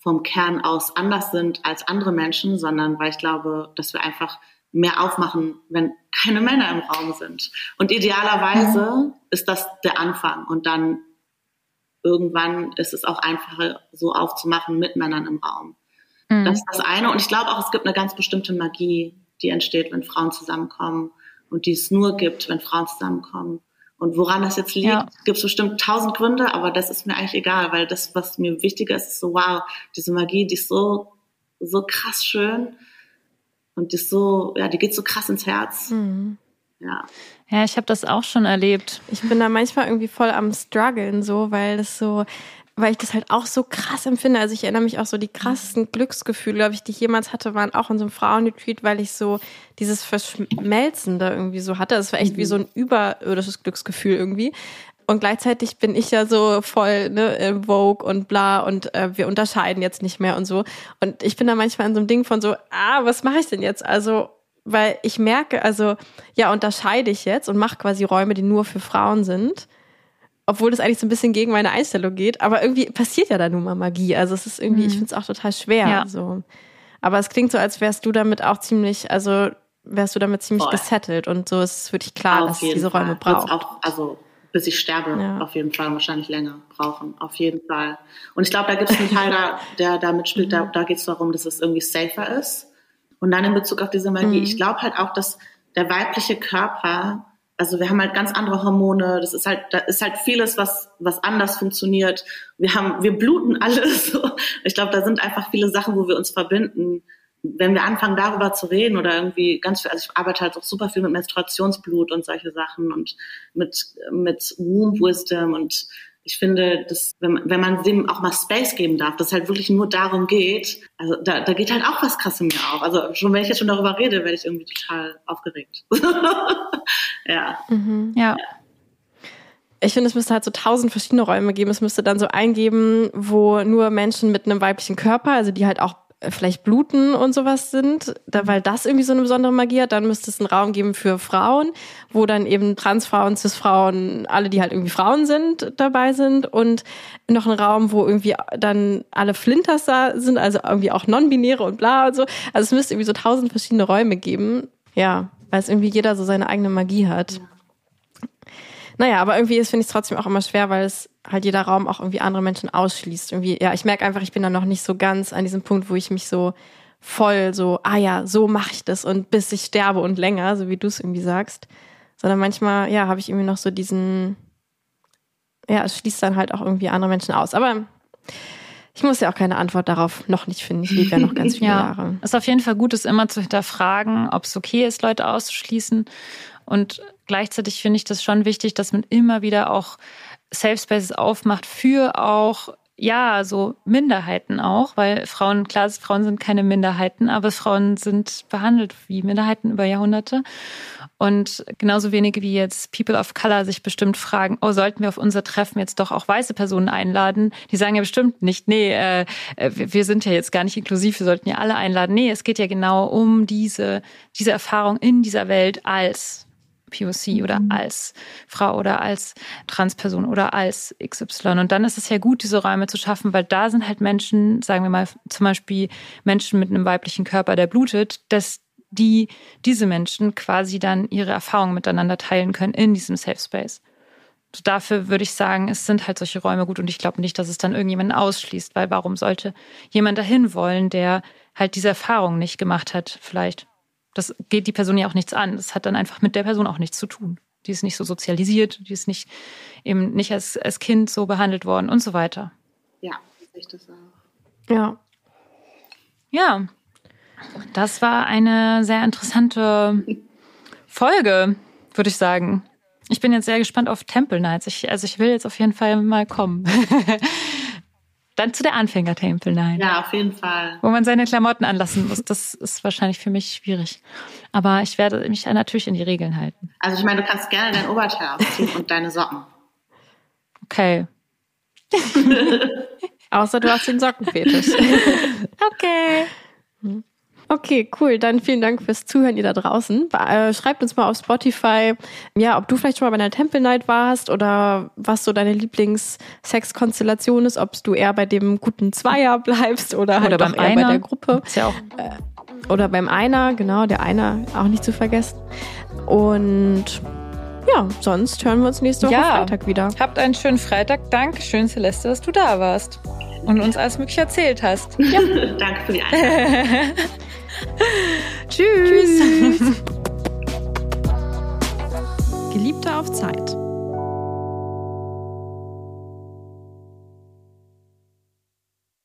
vom Kern aus anders sind als andere Menschen, sondern weil ich glaube, dass wir einfach mehr aufmachen, wenn keine Männer im Raum sind. Und idealerweise mhm. ist das der Anfang und dann irgendwann ist es auch einfacher, so aufzumachen mit Männern im Raum. Mhm. Das ist das eine. Und ich glaube auch, es gibt eine ganz bestimmte Magie, die entsteht, wenn Frauen zusammenkommen und die es nur gibt, wenn Frauen zusammenkommen. Und woran das jetzt liegt, ja. gibt es bestimmt tausend Gründe, aber das ist mir eigentlich egal, weil das, was mir wichtiger ist, ist so, wow, diese Magie, die ist so, so krass schön und die ist so, ja, die geht so krass ins Herz. Mhm. Ja. Ja, ich habe das auch schon erlebt. Ich bin da manchmal irgendwie voll am struggeln so, weil das so weil ich das halt auch so krass empfinde. Also ich erinnere mich auch so, die krassesten Glücksgefühle, glaube ich, die ich jemals hatte, waren auch in so einem Frauenretreat, weil ich so dieses Verschmelzen da irgendwie so hatte. Das war echt wie so ein überirdisches Glücksgefühl irgendwie. Und gleichzeitig bin ich ja so voll ne, Vogue und bla und äh, wir unterscheiden jetzt nicht mehr und so. Und ich bin da manchmal in so einem Ding von so, ah, was mache ich denn jetzt? Also, weil ich merke, also ja, unterscheide ich jetzt und mache quasi Räume, die nur für Frauen sind obwohl das eigentlich so ein bisschen gegen meine Einstellung geht. Aber irgendwie passiert ja da nun mal Magie. Also es ist irgendwie, mhm. ich finde es auch total schwer. Ja. So. Aber es klingt so, als wärst du damit auch ziemlich, also wärst du damit ziemlich Voll. gesettelt und so ist es für dich klar, auf dass es diese Fall. Räume braucht. Auch, also bis ich sterbe, ja. auf jeden Fall wahrscheinlich länger brauchen, auf jeden Fall. Und ich glaube, da gibt es einen Teil, da, der da mitspielt, da, da geht es darum, dass es irgendwie safer ist. Und dann in Bezug auf diese Magie, mhm. ich glaube halt auch, dass der weibliche Körper also wir haben halt ganz andere Hormone. Das ist halt, da ist halt vieles, was, was anders funktioniert. Wir haben, wir bluten alles. Ich glaube, da sind einfach viele Sachen, wo wir uns verbinden. Wenn wir anfangen, darüber zu reden oder irgendwie ganz viel, also ich arbeite halt auch super viel mit Menstruationsblut und solche Sachen und mit, mit Womb Wisdom und ich finde, dass, wenn, wenn man dem auch mal Space geben darf, dass es halt wirklich nur darum geht, also da, da geht halt auch was krass in mir auf. Also schon wenn ich jetzt schon darüber rede, werde ich irgendwie total aufgeregt. ja. Mhm. ja. Ich finde, es müsste halt so tausend verschiedene Räume geben. Es müsste dann so eingeben, wo nur Menschen mit einem weiblichen Körper, also die halt auch vielleicht Bluten und sowas sind, da, weil das irgendwie so eine besondere Magie hat, dann müsste es einen Raum geben für Frauen, wo dann eben Transfrauen, Cisfrauen, alle, die halt irgendwie Frauen sind, dabei sind und noch einen Raum, wo irgendwie dann alle Flinters da sind, also irgendwie auch Non-Binäre und bla und so. Also es müsste irgendwie so tausend verschiedene Räume geben. Ja, weil es irgendwie jeder so seine eigene Magie hat. Naja, aber irgendwie finde ich es trotzdem auch immer schwer, weil es halt jeder Raum auch irgendwie andere Menschen ausschließt. Irgendwie, ja, ich merke einfach, ich bin da noch nicht so ganz an diesem Punkt, wo ich mich so voll so, ah ja, so mache ich das und bis ich sterbe und länger, so wie du es irgendwie sagst. Sondern manchmal, ja, habe ich irgendwie noch so diesen, ja, es schließt dann halt auch irgendwie andere Menschen aus. Aber ich muss ja auch keine Antwort darauf noch nicht finden. Ich lebe ja noch ganz viele ja. Jahre. Es ist auf jeden Fall gut, es immer zu hinterfragen, ob es okay ist, Leute auszuschließen. Und gleichzeitig finde ich das schon wichtig, dass man immer wieder auch Safe Spaces aufmacht für auch ja, so Minderheiten auch, weil Frauen, klar, Frauen sind keine Minderheiten, aber Frauen sind behandelt wie Minderheiten über Jahrhunderte. Und genauso wenige wie jetzt People of Color sich bestimmt fragen, oh, sollten wir auf unser Treffen jetzt doch auch weiße Personen einladen? Die sagen ja bestimmt nicht, nee, äh, wir sind ja jetzt gar nicht inklusiv, wir sollten ja alle einladen. Nee, es geht ja genau um diese, diese Erfahrung in dieser Welt als POC oder mhm. als Frau oder als Transperson oder als XY. Und dann ist es ja gut, diese Räume zu schaffen, weil da sind halt Menschen, sagen wir mal zum Beispiel Menschen mit einem weiblichen Körper, der blutet, dass die diese Menschen quasi dann ihre Erfahrungen miteinander teilen können in diesem Safe Space. Dafür würde ich sagen, es sind halt solche Räume gut und ich glaube nicht, dass es dann irgendjemanden ausschließt, weil warum sollte jemand dahin wollen, der halt diese Erfahrung nicht gemacht hat, vielleicht. Das geht die Person ja auch nichts an. Das hat dann einfach mit der Person auch nichts zu tun. Die ist nicht so sozialisiert, die ist nicht eben nicht als, als Kind so behandelt worden und so weiter. Ja, sehe ich das auch. Ja. Ja. Das war eine sehr interessante Folge, würde ich sagen. Ich bin jetzt sehr gespannt auf Temple Nights. Ich, also ich will jetzt auf jeden Fall mal kommen. Dann zu der Anfänger Temple Night. Ja, auf jeden Fall. Wo man seine Klamotten anlassen muss. Das ist wahrscheinlich für mich schwierig. Aber ich werde mich natürlich in die Regeln halten. Also ich meine, du kannst gerne dein Oberteil ausziehen und deine Socken. Okay. Außer du hast den Sockenfetisch. okay. Hm. Okay, cool. Dann vielen Dank fürs Zuhören, ihr da draußen. Äh, schreibt uns mal auf Spotify, ja, ob du vielleicht schon mal bei einer Temple Night warst oder was so deine Lieblings-Sex-Konstellation ist, ob du eher bei dem guten Zweier bleibst oder, halt oder beim eher bei der Gruppe. Ist ja auch äh, oder beim Einer, genau, der Einer auch nicht zu vergessen. Und ja, sonst hören wir uns nächste Woche ja, Freitag wieder. Habt einen schönen Freitag. Dankeschön, Celeste, dass du da warst und uns alles Mögliche erzählt hast. Ja. Danke für die Einladung. Tschüss. Tschüss. Geliebte auf Zeit.